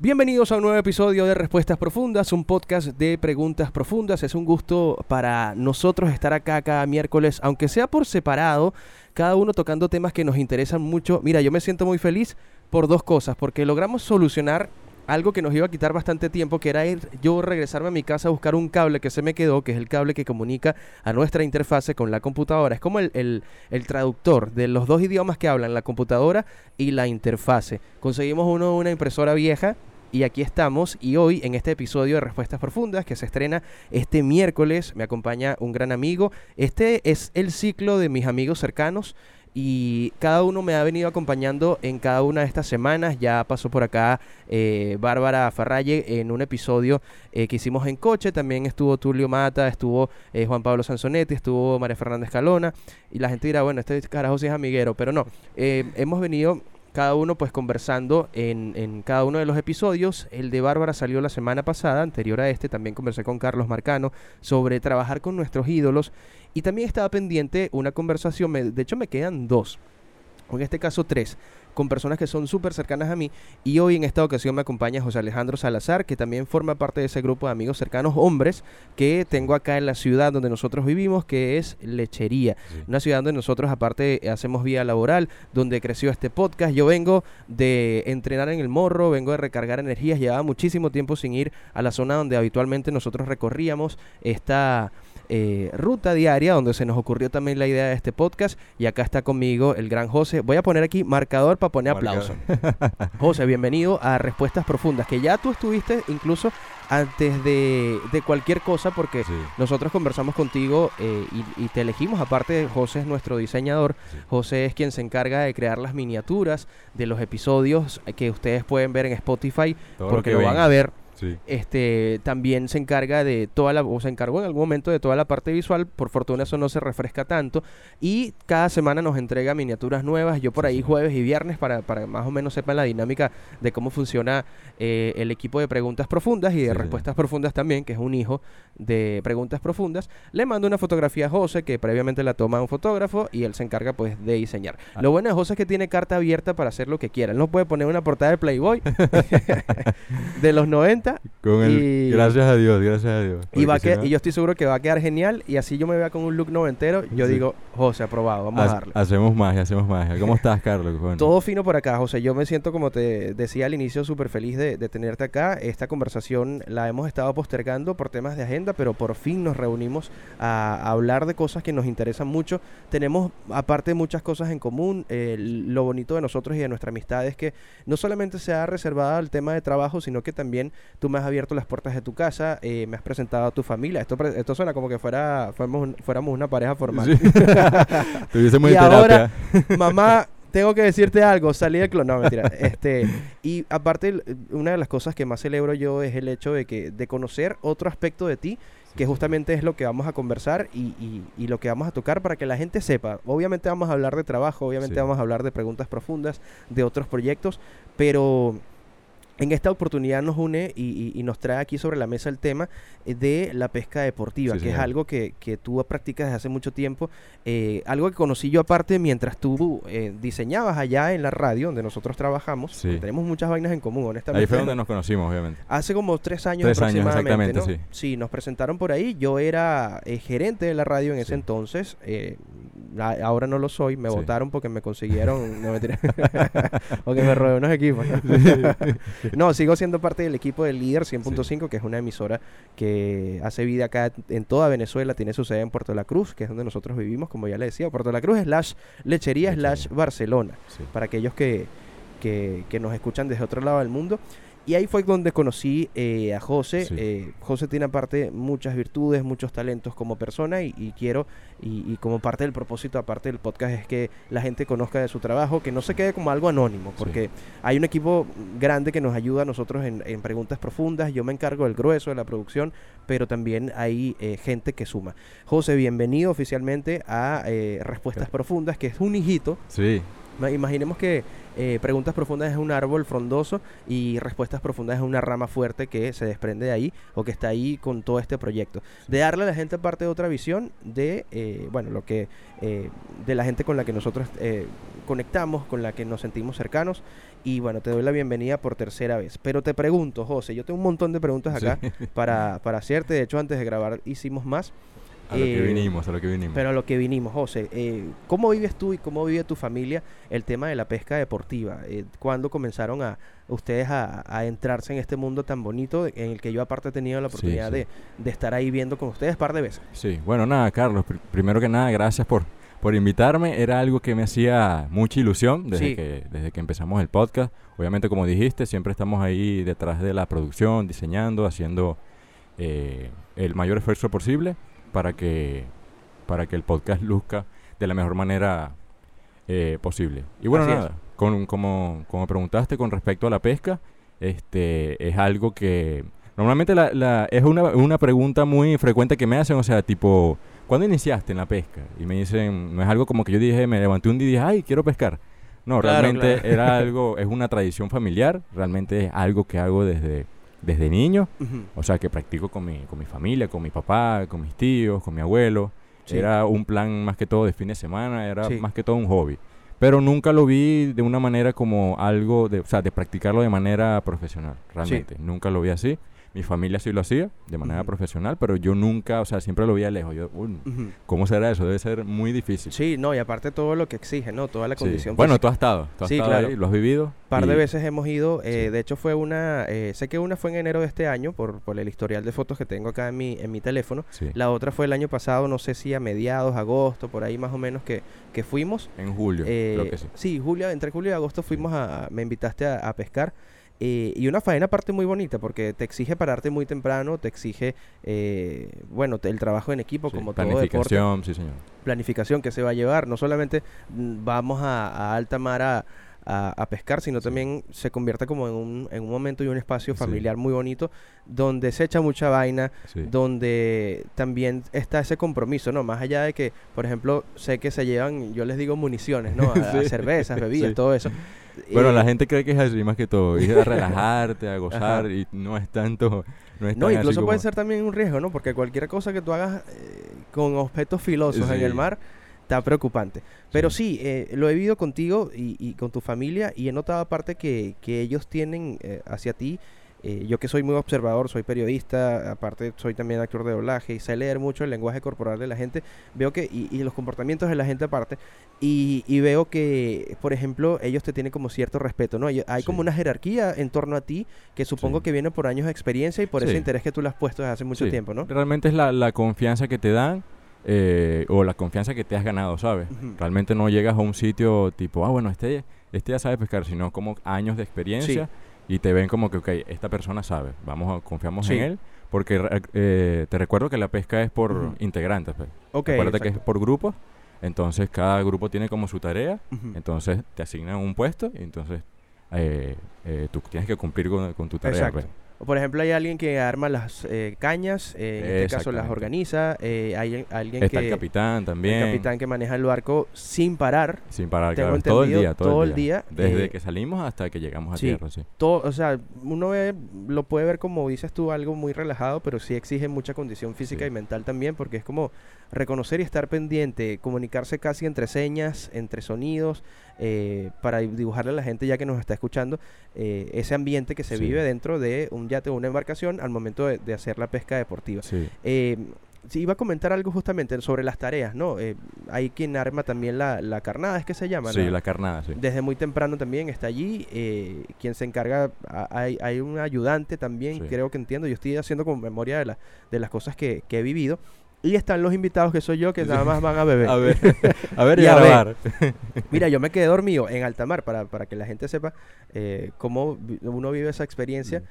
Bienvenidos a un nuevo episodio de Respuestas Profundas, un podcast de preguntas profundas. Es un gusto para nosotros estar acá cada miércoles, aunque sea por separado, cada uno tocando temas que nos interesan mucho. Mira, yo me siento muy feliz por dos cosas, porque logramos solucionar algo que nos iba a quitar bastante tiempo, que era ir yo regresarme a mi casa a buscar un cable que se me quedó, que es el cable que comunica a nuestra interfase con la computadora. Es como el, el, el traductor de los dos idiomas que hablan, la computadora y la interfase. Conseguimos uno una impresora vieja y aquí estamos y hoy en este episodio de Respuestas Profundas que se estrena este miércoles me acompaña un gran amigo. Este es el ciclo de mis amigos cercanos y cada uno me ha venido acompañando en cada una de estas semanas. Ya pasó por acá eh, Bárbara Farralle en un episodio eh, que hicimos en coche. También estuvo Tulio Mata, estuvo eh, Juan Pablo Sansonetti, estuvo María Fernández Calona. Y la gente dirá, bueno, este carajo sí es amiguero, pero no. hemos venido cada uno pues conversando en, en, cada uno de los episodios. El de Bárbara salió la semana pasada, anterior a este, también conversé con Carlos Marcano sobre trabajar con nuestros ídolos y también estaba pendiente una conversación, de hecho me quedan dos, en este caso tres, con personas que son súper cercanas a mí. Y hoy en esta ocasión me acompaña José Alejandro Salazar, que también forma parte de ese grupo de amigos cercanos, hombres, que tengo acá en la ciudad donde nosotros vivimos, que es Lechería. Una ciudad donde nosotros aparte hacemos vía laboral, donde creció este podcast. Yo vengo de entrenar en el morro, vengo de recargar energías, llevaba muchísimo tiempo sin ir a la zona donde habitualmente nosotros recorríamos esta eh, ruta diaria donde se nos ocurrió también la idea de este podcast. Y acá está conmigo el gran José. Voy a poner aquí marcador para poner aplauso. José, bienvenido a Respuestas Profundas, que ya tú estuviste incluso antes de, cualquier cosa porque nosotros conversamos contigo eh, y, te elegimos, aparte José es nuestro diseñador, José es quien se encarga de crear las miniaturas de los episodios que ustedes pueden ver en Spotify porque lo, van a ver este, también se encarga de toda la, o se encargó en algún momento de toda la parte visual, por fortuna eso no se refresca tanto, y cada semana nos entrega miniaturas nuevas, yo por ahí jueves y viernes, para, para más o menos sepan la dinámica de cómo funciona eh, el equipo de preguntas profundas y de respuestas profundas también, que es un hijo de preguntas profundas, le mando una fotografía a José, que previamente la toma un fotógrafo, y él se encarga pues de diseñar. Ah. Lo bueno de José es que tiene carta abierta para hacer lo que quiera, él no puede poner una portada de Playboy de los 90 gracias a Dios, gracias a Dios. Y, va que, y yo estoy seguro que va a quedar genial. Y así yo me vea con un look noventero, yo digo, José, aprobado, vamos a darle. Hacemos magia, hacemos magia. ¿Cómo estás, Carlos? Todo fino por acá, José. Yo me siento, como te decía al inicio, súper feliz de, tenerte acá. Esta conversación la hemos estado postergando por temas de agenda, pero por fin nos reunimos a, hablar de cosas que nos interesan mucho. Tenemos, aparte, muchas cosas en común. lo bonito de nosotros y de nuestra amistad es que no solamente se ha reservado al tema de trabajo, sino que también tú me has abierto las puertas de tu casa, eh, me has presentado a tu familia. Esto, esto suena como que fuera, fuéramos, fuéramos una pareja formal. muy y ahora, mamá, tengo que decirte algo, salí del clon. No, mentira. este, y aparte, una de las cosas que más celebro yo es el hecho de que de conocer otro aspecto de ti que justamente es lo que vamos a conversar y, y, lo que vamos a tocar para que la gente sepa. Obviamente vamos a hablar de trabajo, obviamente vamos a hablar de preguntas profundas, de otros proyectos, pero en esta oportunidad nos une y, nos trae aquí sobre la mesa el tema eh, de la pesca deportiva, que es algo que, que, tú practicas desde hace mucho tiempo, eh, algo que conocí yo aparte mientras tú eh, diseñabas allá en la radio donde nosotros trabajamos, tenemos muchas vainas en común, honestamente. Ahí fue donde nos conocimos, obviamente. Hace como tres años aproximadamente, sí. sí. nos presentaron por ahí, yo era gerente de la radio en ese entonces, ahora no lo soy, me votaron porque me consiguieron, no me porque me robé unos equipos. no, sigo siendo parte del equipo del líder 100.5, que es una emisora que hace vida acá en toda Venezuela, tiene su sede en Puerto La Cruz, que es donde nosotros vivimos, como ya le decía, Puerto La Cruz slash lechería slash Barcelona, para aquellos que, que, que nos escuchan desde otro lado del mundo. Y ahí fue donde conocí eh, a José. Eh, José tiene aparte muchas virtudes, muchos talentos como persona y, quiero, y, como parte del propósito, aparte del podcast, es que la gente conozca de su trabajo, que no se quede como algo anónimo, porque hay un equipo grande que nos ayuda a nosotros en, preguntas profundas. Yo me encargo del grueso de la producción, pero también hay eh, gente que suma. José, bienvenido oficialmente a Respuestas Profundas, que es un hijito. Sí Imaginemos que eh, preguntas profundas es un árbol frondoso y respuestas profundas es una rama fuerte que se desprende de ahí o que está ahí con todo este proyecto. De darle a la gente aparte de otra visión de, eh, bueno, lo que, eh, de la gente con la que nosotros eh, conectamos, con la que nos sentimos cercanos. Y bueno, te doy la bienvenida por tercera vez. Pero te pregunto, José, yo tengo un montón de preguntas acá Sí. para, para hacerte. De hecho, antes de grabar hicimos más. A lo que Eh, vinimos, a lo que vinimos. Pero a lo que vinimos, José, eh, ¿cómo vives tú y cómo vive tu familia el tema de la pesca deportiva? Eh, ¿Cuándo comenzaron a ustedes a, a entrarse en este mundo tan bonito en el que yo aparte he tenido la oportunidad sí. De, de estar ahí viendo con ustedes par de veces? Sí, bueno, nada, Carlos, pr- primero que nada, gracias por, por invitarme. Era algo que me hacía mucha ilusión desde, Sí. que, desde que empezamos el podcast. Obviamente, como dijiste, siempre estamos ahí detrás de la producción, diseñando, haciendo eh, el mayor esfuerzo posible para que, para que el podcast luzca de la mejor manera eh, posible. Y bueno, Así nada, con, como, como preguntaste con respecto a la pesca, este es algo que normalmente la, la- es una, una pregunta muy frecuente que me hacen, o sea, tipo, ¿cuándo iniciaste en la pesca? Y me dicen, no es algo como que yo dije, me levanté un día y dije, ay, quiero pescar. No, Claro, realmente claro. era algo, es una tradición familiar, realmente es algo que hago desde, desde niño, o sea, que practico con mi, con mi familia, con mi papá, con mis tíos, con mi abuelo. Sí. Era un plan más que todo de fin de semana, era Sí. más que todo un hobby. Pero nunca lo vi de una manera como algo, de, o sea, de practicarlo de manera profesional, realmente. Nunca lo vi así. Mi familia sí lo hacía de manera profesional, pero yo nunca, o sea, siempre lo veía lejos. Yo, "Uy, Ujú. ¿cómo será eso? Debe ser muy difícil. Sí, no, y aparte todo lo que exige, ¿no? Toda la Sí. condición Bueno, física. tú has estado, tú has Sí, estado claro. ahí, lo has vivido. par de veces hemos ido, eh, Sí. de hecho fue una, eh, sé que una fue en enero de este año por, por el historial de fotos que tengo acá en mi, en mi teléfono, Sí, la otra fue el año pasado, no sé si a mediados, agosto, por ahí más o menos que, que fuimos. en julio, Eh, creo que sí. julio, entre julio y agosto fuimos a, a- me invitaste a, a pescar. Eh, y una faena aparte muy bonita porque te exige pararte muy temprano, te exige, eh, bueno, el trabajo en equipo Sí, como todo deporte Planificación, sí, señor. planificación que se va a llevar. No solamente mm, vamos a, a alta mar a, a- a pescar, sino también se convierte como en un, en un momento y un espacio Sí. familiar muy bonito donde se echa mucha vaina, Sí. donde también está ese compromiso, ¿no? Más allá de que, por ejemplo, sé que se llevan, yo les digo municiones, ¿no? A, a Sí. cervezas, bebidas, todo eso. Bueno, Eh, la gente cree que es así más que todo, ir a relajarte, a gozar y no es tanto, no es No, incluso puede ser también un riesgo, ¿no? Porque cualquier cosa que tú hagas eh, con objetos filosos en el mar está preocupante. Pero sí, eh, lo he vivido contigo y, y con tu familia y he notado aparte que, que ellos tienen eh, hacia ti, eh, yo que soy muy observador, soy periodista, aparte soy también actor de doblaje y sé leer mucho el lenguaje corporal de la gente, veo que, y, y los comportamientos de la gente aparte, y, y veo que, por ejemplo, ellos te tienen como cierto respeto, ¿no? Hay como Sí. una jerarquía en torno a ti que supongo Sí. que viene por años de experiencia y por ese Sí. interés que tú le has puesto desde hace mucho Sí, tiempo, ¿no? Realmente es la, la confianza que te dan eh, o la confianza que te has ganado, ¿sabes? Realmente no llegas a un sitio tipo, ah, bueno, este, este ya sabe pescar, sino como años de experiencia y te ven como que, ok, esta persona sabe, vamos a, confiamos Sí. en él, porque eh, te recuerdo que la pesca es por integrantes, pues. Ok, Acuérdate que es exacto. por grupos, entonces cada grupo tiene como su tarea, entonces te asignan un puesto y entonces eh, eh, tú tienes que cumplir con, con tu tarea. Exacto. pues. Por ejemplo, hay alguien que arma las eh, cañas, eh, en este caso las organiza, eh, hay alguien Está que... el capitán también. el capitán que maneja el barco sin parar, Sin parar, Tengo claro, todo el día, todo, todo el día. día, Desde eh, que salimos hasta que llegamos a sí. tierra, sí. todo, o sea, uno ve, lo puede ver como dices tú, algo muy relajado, pero sí exige mucha condición física Sí. y mental también, porque es como reconocer y estar pendiente, comunicarse casi entre señas, entre sonidos, eh, para dibujarle a la gente ya que nos está escuchando eh, ese ambiente que se Sí. vive dentro de un yate o una embarcación al momento de, de hacer la pesca deportiva. Sí, Eh, sí, iba a comentar algo justamente sobre las tareas, ¿no? Eh, hay quien arma también la, la carnada, es que se llama. sí la- la carnada, sí. desde muy temprano también está allí. eh, quien se encarga, a- hay, hay un ayudante también, Sí. creo que entiendo. Yo estoy haciendo como memoria de, la- de las cosas que, que he vivido. Y están los invitados que soy yo, que nada más van a beber. A ver, a ver y, Y a ver. Mira, yo me quedé dormido en alta mar para, para que la gente sepa eh, cómo uno vive esa experiencia.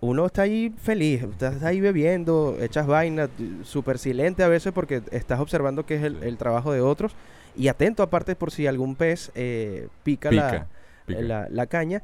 Uno está ahí feliz, estás ahí bebiendo, echas vaina, súper silente a veces porque estás observando que es el, trabajo de otros y atento aparte por si algún pez eh, pica, la- pica. La, la caña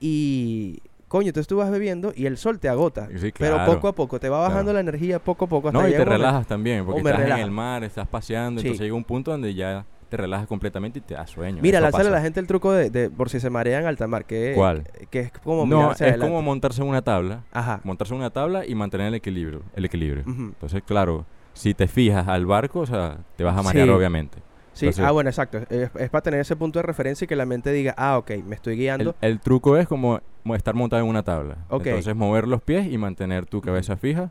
y coño, entonces tú vas bebiendo y el sol te agota, Sí, pero poco a poco, te va bajando Claro. la energía poco a poco hasta No, y te relajas también, porque estás en el mar, estás paseando, Sí. entonces llega un punto donde ya te relajas completamente y te da sueño. Mira, lánzale a la gente el truco de, de por si se marean alta mar, que, ¿Cuál? que es como No, es adelante. como montarse en una tabla, Ajá. montarse en una tabla y mantener el equilibrio, el equilibrio. Ujú. Entonces, claro, si te fijas al barco, o sea, te vas a marear Sí. obviamente. Sí, Entonces- ah, bueno, exacto. Es, es para tener ese punto de referencia y que la mente diga, ah, ok, me estoy guiando. El, el truco es como mo- estar montado en una tabla. Ok. Entonces, mover los pies y mantener tu cabeza fija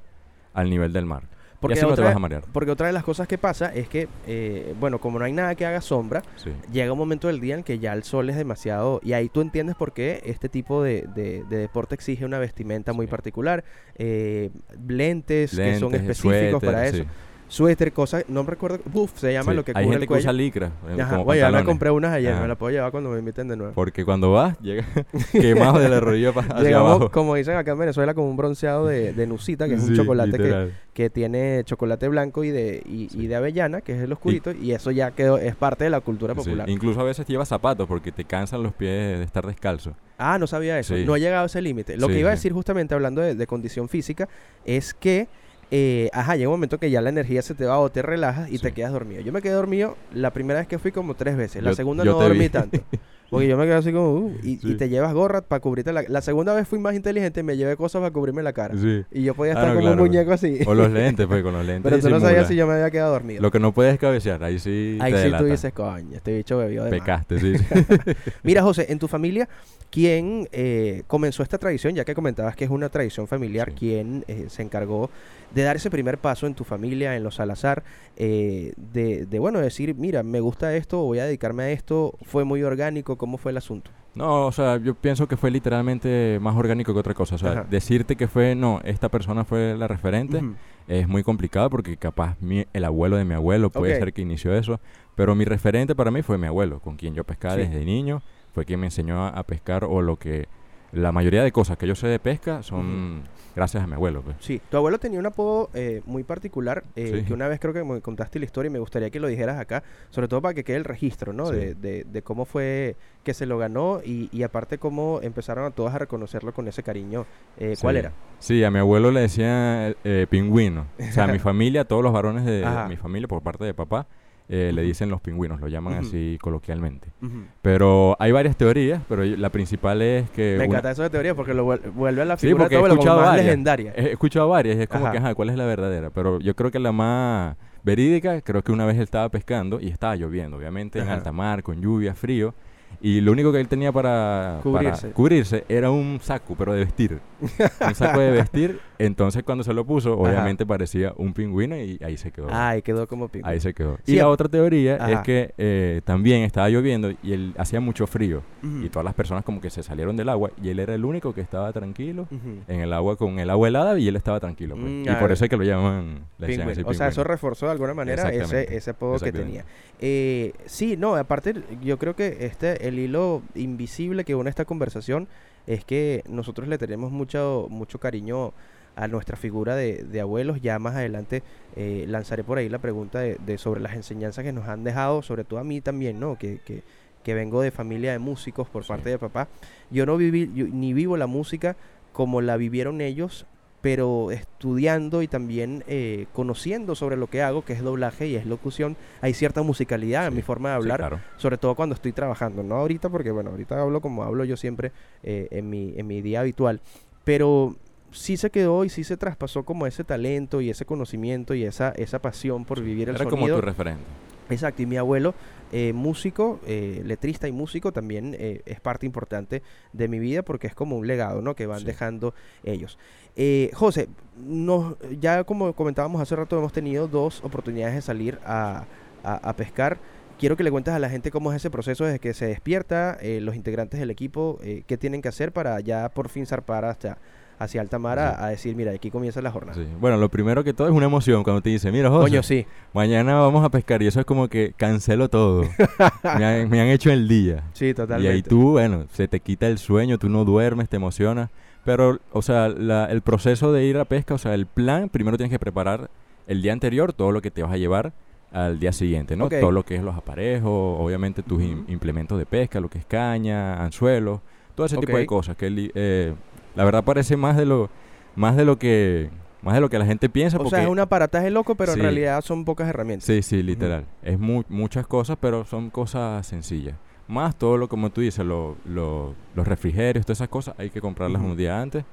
al nivel del mar. porque, y así no te otra, vas a marear. porque otra de las cosas que pasa es que, eh, bueno, como no hay nada que haga sombra, Sí. llega un momento del día en que ya el sol es demasiado y ahí tú entiendes por qué este tipo de, de- de deporte exige una vestimenta muy particular, eh, lentes, que son específicos para eso, sí. Suéter, cosas, no me recuerdo, buff, se llama Sí. lo que Hay cubre gente el que usa licra eh, Ajá, como oye, ya me compré unas ayer, Ajá. me la puedo llevar cuando me inviten de nuevo. Porque cuando vas, llega quemado de la rodilla pa- hacia Llegamos, abajo. como dicen acá en Venezuela, como un bronceado de, de nucita, que es un chocolate que, que tiene chocolate blanco y de, y, Sí. y de avellana, que es el oscurito, y, eso ya quedó, es parte de la cultura popular. Incluso a veces llevas zapatos porque te cansan los pies de estar descalzo. Ah, no sabía eso. No he llegado a ese límite. Lo que iba a decir justamente hablando de, de condición física es que, eh, ajá, llega un momento que ya la energía se te va o te relajas y te quedas dormido. Yo me quedé dormido la primera vez que fui como tres veces. La Yo- segunda yo no dormí vi. tanto. Porque yo me quedé así como, uh, y, y te llevas gorra para cubrirte la... La segunda vez fui más inteligente y me llevé cosas para cubrirme la cara. Sí. Y yo podía Ah, estar no, como claro. un muñeco así. O los lentes, pues con los lentes. Pero tú no sabías si yo me había quedado dormido. Lo que no puedes es cabecear, ahí sí Ahí te sí delata. tú dices, coño, este bicho bebió de más". Pecaste, sí. sí. Mira, José, en tu familia, ¿quién eh, comenzó esta tradición? Ya que comentabas que es una tradición familiar, Sí. ¿quién eh, se encargó de dar ese primer paso en tu familia, en los Salazar, eh, de, de, bueno, decir, mira, me gusta esto, voy a dedicarme a esto, fue muy orgánico, ¿cómo fue el asunto? No, o sea, yo pienso que fue literalmente más orgánico que otra cosa. O sea, Ajá. decirte que fue, no, esta persona fue la referente, es muy complicado porque capaz mi- el abuelo de mi abuelo puede ser que inició eso. Pero mi referente para mí fue mi abuelo, con quien yo pescaba Sí. desde niño. Fue quien me enseñó a, a pescar o lo que... La mayoría de cosas que yo sé de pesca son gracias a mi abuelo. Pues. Sí, tu abuelo tenía un apodo eh, muy particular eh, Sí. que una vez creo que me contaste la historia y me gustaría que lo dijeras acá, sobre todo para que quede el registro, ¿no? Sí. De, de- de cómo fue que se lo ganó y, y aparte cómo empezaron a todas a reconocerlo con ese cariño. Eh, ¿Cuál Sí. era? Sí, a mi abuelo le decían eh, pingüino. O sea, a mi familia, todos los varones de mi familia, por parte de papá, eh, le Ujú. dicen los pingüinos, lo llaman Ujú. así coloquialmente. Ujú. Pero hay varias teorías, pero la principal es que... Me una- encanta eso de teoría porque lo vuel- vuelve a la Sí, figura porque de he abuelo como escuchado más varias. legendaria. He escuchado varias y es como Ajá. que, ajá, ¿cuál es la verdadera? Pero yo creo que la más verídica, creo que una vez él estaba pescando y estaba lloviendo, obviamente, en Ajá. alta mar, con lluvia, frío. Y lo único que él tenía para para Cubrirse. cubrirse era un saco, pero de vestir. un saco de vestir. Entonces, cuando se lo puso, Ajá. obviamente parecía un pingüino y ahí se quedó. Ay, quedó como pico. Ahí se quedó. Sí, y la otra teoría es que eh, también estaba lloviendo y él hacía mucho frío. Y todas las personas como que se salieron del agua y él era el único que estaba tranquilo en el agua con el agua helada y él estaba tranquilo. pues. Mm, y por eso es que lo llaman le Pingüino. así, O sea, eso pingüino. reforzó de alguna manera ese, ese apodo que tenía. Eh, sí, no, aparte yo creo que este el hilo invisible que une esta conversación es que nosotros le tenemos mucho, mucho cariño a nuestra figura de, de abuelos. Ya más adelante eh, lanzaré por ahí la pregunta de, de sobre las enseñanzas que nos han dejado, sobre todo a mí también, ¿no? Que, que, que vengo de familia de músicos por Sí. parte de papá. Yo no viví, yo ni vivo la música como la vivieron ellos, pero estudiando y también eh, conociendo sobre lo que hago, que es doblaje y es locución, hay cierta musicalidad en mi forma de Sí, hablar, claro. sobre todo cuando estoy trabajando, no ahorita porque bueno, ahorita hablo como hablo yo siempre eh, en, mi, en mi día habitual, pero sí se quedó y sí se traspasó como ese talento y ese conocimiento y esa, esa pasión por vivir el Era como tu referente. Exacto, y mi abuelo, eh, músico, eh, letrista y músico, también eh, es parte importante de mi vida porque es como un legado, ¿no? Que van Sí. dejando ellos. Eh, José, nos, ya como comentábamos hace rato, hemos tenido dos oportunidades de salir a, a- a pescar. Quiero que le cuentes a la gente cómo es ese proceso desde que se despierta, eh, los integrantes del equipo, eh, qué tienen que hacer para ya por fin zarpar hasta hacia alta mar a, Sí. a decir, mira, aquí comienza la jornada. Sí. Bueno, lo primero que todo es una emoción cuando te dice, mira, José, Coño, sí. mañana vamos a pescar y eso es como que cancelo todo. me, han, me han hecho el día. Sí, totalmente. Y ahí tú, bueno, se te quita el sueño, tú no duermes, te emocionas. Pero, o sea, la- el proceso de ir a pesca, o sea, el plan, primero tienes que preparar el día anterior todo lo que te vas a llevar al día siguiente, ¿no? Todo lo que es los aparejos, obviamente tus implementos de pesca, lo que es caña, anzuelos, todo ese tipo de cosas. Que eh, la verdad parece más de lo, más de lo que Más de lo que la gente piensa. O porque, sea, es un aparataje loco, pero Sí. en realidad son pocas herramientas. Sí, sí, literal. Es mu- muchas cosas, pero son cosas sencillas. Más todo lo como tú dices, lo- lo- los refrigerios, todas esas cosas, hay que comprarlas un día antes.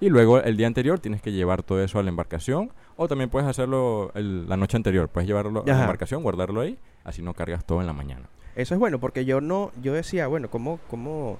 Y luego el día anterior tienes que llevar todo eso a la embarcación. O también puedes hacerlo el- la noche anterior. Puedes llevarlo a la embarcación, guardarlo ahí. Así no cargas todo en la mañana. Eso es bueno, porque yo no, yo decía, bueno, ¿cómo, cómo,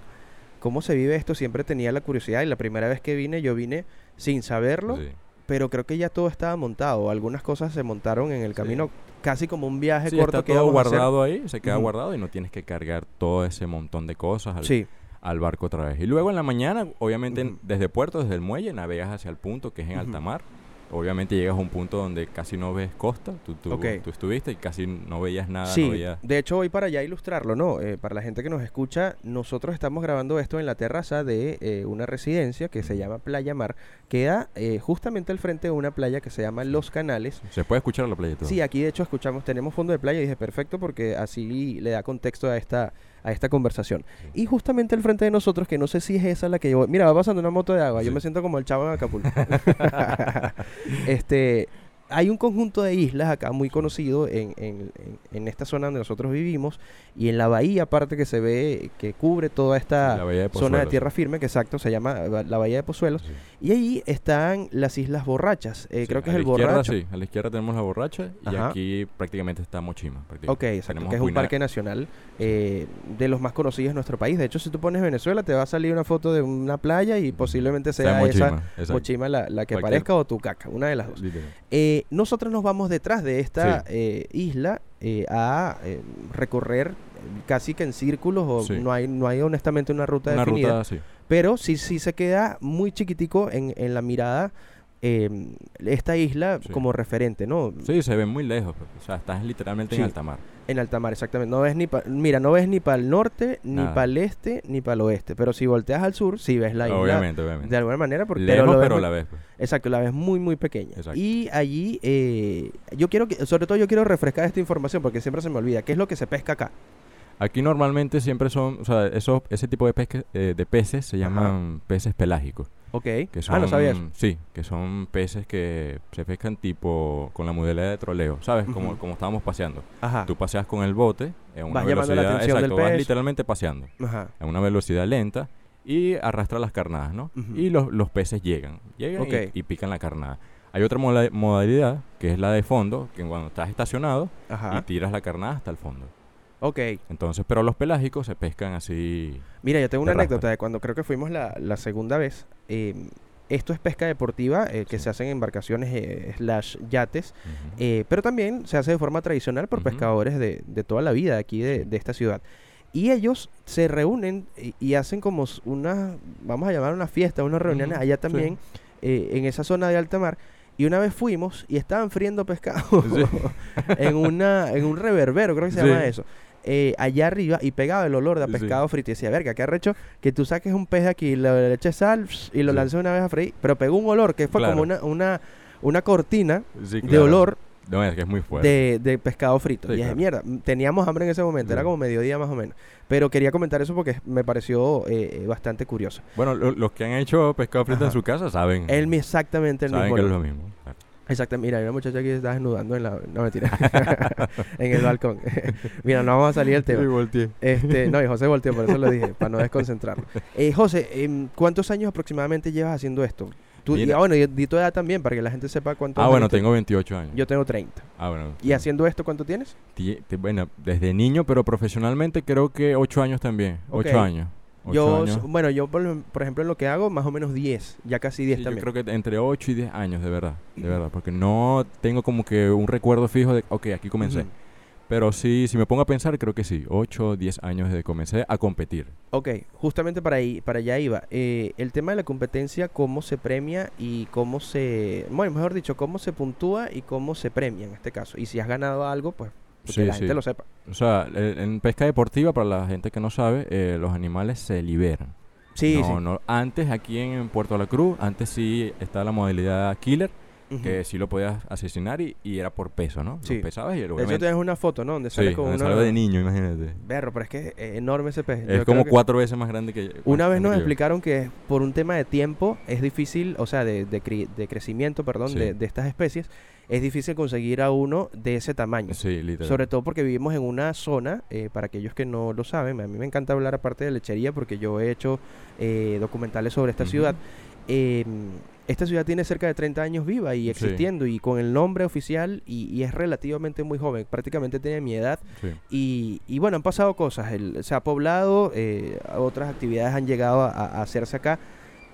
cómo se vive esto? Siempre tenía la curiosidad y la primera vez que vine, yo vine sin saberlo, Sí. pero creo que ya todo estaba montado. Algunas cosas se montaron en el Sí. camino, casi como un viaje Sí, corto está que todo guardado ahí, se queda guardado y no tienes que cargar todo ese montón de cosas al, Sí, al barco otra vez. Y luego en la mañana, obviamente en- Ujú. desde puerto, desde el muelle, navegas hacia el punto que es en alta mar. Obviamente llegas a un punto donde casi no ves costa, tú, tú, estuviste y casi no veías nada. sí. no veías- De hecho, voy para allá a ilustrarlo, ¿no? Eh, para la gente que nos escucha, nosotros estamos grabando esto en la terraza de eh, una residencia que se llama Playa Mar. Queda eh, justamente al frente de una playa que se llama Los Canales. Se puede escuchar la playa todo. Sí, aquí de hecho escuchamos, tenemos fondo de playa y dije perfecto porque así le da contexto a esta, a esta conversación. Y justamente al frente de nosotros, que no sé si es esa la que yo... Mira, va pasando una moto de agua, yo me siento como el chavo en Acapulco. este, hay un conjunto de islas acá muy conocido en, en- en- esta zona donde nosotros vivimos y en la bahía aparte que se ve, que cubre toda esta de zona de tierra firme, que exacto, se llama eh, la bahía de Pozuelos. Sí. Y ahí están las islas borrachas, eh, Sí, creo que es el borracho. Sí, a la izquierda tenemos la borracha y Ajá. aquí prácticamente está Mochima. prácticamente. Ok, exacto, Tenemos que es un parque nacional eh, de los más conocidos de nuestro país. De hecho, si tú pones Venezuela, te va a salir una foto de una playa y posiblemente Sea sea, esa Mochima, exacto. Mochima la, la que Cualquier- aparezca o tu caca, una de las dos. Eh, nosotros nos vamos detrás de esta Sí. eh, isla eh, a eh, recorrer eh, casi que en círculos o Sí. no hay no hay honestamente una ruta Una definida, ruta pero sí sí se queda muy chiquitico en, en la mirada eh, esta isla como referente, ¿no? Sí, se ve muy lejos. pues, O sea, estás literalmente en alta mar. En alta mar, exactamente. No ves ni pa- mira, no ves ni para el norte, ni para el este, ni para el oeste. Pero si volteas al sur, sí ves la isla. Obviamente, obviamente. De alguna manera, porque Lejos, pero la ves. pues. Exacto, la ves muy, muy pequeña. Exacto. Y allí, eh, yo quiero que, sobre todo yo quiero refrescar esta información porque siempre se me olvida. ¿Qué es lo que se pesca acá? Aquí normalmente siempre son, o sea, esos, ese tipo de, pesque- eh, de peces se Ajá. llaman peces pelágicos. Ok. Que son, ah, no sabía eso. Sí, que son peces que se pescan tipo con la modalidad de troleo, ¿sabes? Como, estábamos paseando. Ajá. Tú paseas con el bote en una Vas llamando la velocidad, atención del exacto, vas pez. literalmente paseando Ajá. a una velocidad lenta y arrastra las carnadas, ¿no? Y los, los peces llegan, llegan y- y, pican la carnada. Hay otra moda- modalidad que es la de fondo, que cuando estás estacionado y Ajá. tiras la carnada hasta el fondo. Ok. Entonces, pero los pelágicos se pescan así. Mira, yo tengo una raspa. anécdota de cuando creo que fuimos la, la segunda vez. Eh, esto es pesca deportiva eh, que Sí. se hace en embarcaciones eh, slash yates. Eh, pero también se hace de forma tradicional por pescadores de, de toda la vida aquí de, Sí. de esta ciudad. Y ellos se reúnen y, y hacen como una, vamos a llamar una fiesta, unas reuniones allá sí. también, eh, en esa zona de alta mar. Y una vez fuimos y estaban friendo pescado Sí. en, una, en un reverbero, creo que se Sí. llama eso. Eh, allá arriba y pegaba el olor de Sí. pescado frito. Y decía, verga, qué arrecho que tú saques un pez de aquí, le, eches sal y lo Sí. lances una vez a freír. Pero pegó un olor que fue como una, una, una cortina Sí, de olor No, es que es muy fuerte. de, de pescado frito. Y dije, claro. mierda, teníamos hambre en ese momento, era como mediodía más o menos. Pero quería comentar eso porque me pareció eh, eh, bastante curioso. Bueno, lo- los que han hecho pescado frito Ajá. en su casa saben. Él exactamente el saben mismo. que es lo mismo. Exacto, mira, hay una muchacha que se está desnudando en la... No, mentira. en el balcón. mira, no vamos a salir del tema. Sí, volteé. Este, no, y José volteó, por eso lo dije, para no desconcentrarlo. Eh, José, em, ¿cuántos años aproximadamente llevas haciendo esto? Tú, y, ah, bueno, y di tu edad también, para que la gente sepa cuánto Ah, bueno, tengo 28 años. Yo tengo 30. Ah, bueno. ¿Y haciendo esto cuánto tienes? Ti- ti- Bueno, desde niño, pero profesionalmente creo que 8 años también. 8 Ok. años. Yo, años. bueno, yo por, por ejemplo en lo que hago, más o menos 10, ya casi 10 Sí, yo también. creo que entre 8 y 10 años, de verdad. De verdad. Porque no tengo como que un recuerdo fijo de, ok, aquí comencé. Pero sí, si me pongo a pensar, creo que sí. 8 o 10 años desde que comencé a competir. Ok, justamente para ahí, para allá iba. Eh, el tema de la competencia, cómo se premia y cómo se, bueno, mejor dicho, cómo se puntúa y cómo se premia en este caso. Y si has ganado algo, pues que Sí, la sí. gente lo sepa. O sea, en pesca deportiva, para la gente que no sabe, eh, los animales se liberan. Sí, no, sí. no. Antes, aquí en Puerto La Cruz, antes sí estaba la modalidad killer, que sí lo podías asesinar y, y era por peso, ¿no? Sí. Lo pesabas y hecho, obviamente... tienes una foto, ¿no? Donde sale Sí, con donde una... sale de niño, imagínate. Berro, pero es que es enorme ese pez. Es como que- cuatro veces más grande que... Una vez nos que explicaron que por un tema de tiempo es difícil, o sea, de, de, crecimiento, perdón, Sí. de, de estas especies, es difícil conseguir a uno de ese tamaño. Sí, literal. Sobre todo porque vivimos en una zona, eh, para aquellos que no lo saben, a mí me encanta hablar aparte de lechería porque yo he hecho eh, documentales sobre esta ciudad. Eh, esta ciudad tiene cerca de 30 años viva y Sí. existiendo y con el nombre oficial y, y es relativamente muy joven, prácticamente tiene mi edad Sí. y, y bueno, han pasado cosas, el- se ha poblado, eh, otras actividades han llegado a, a hacerse acá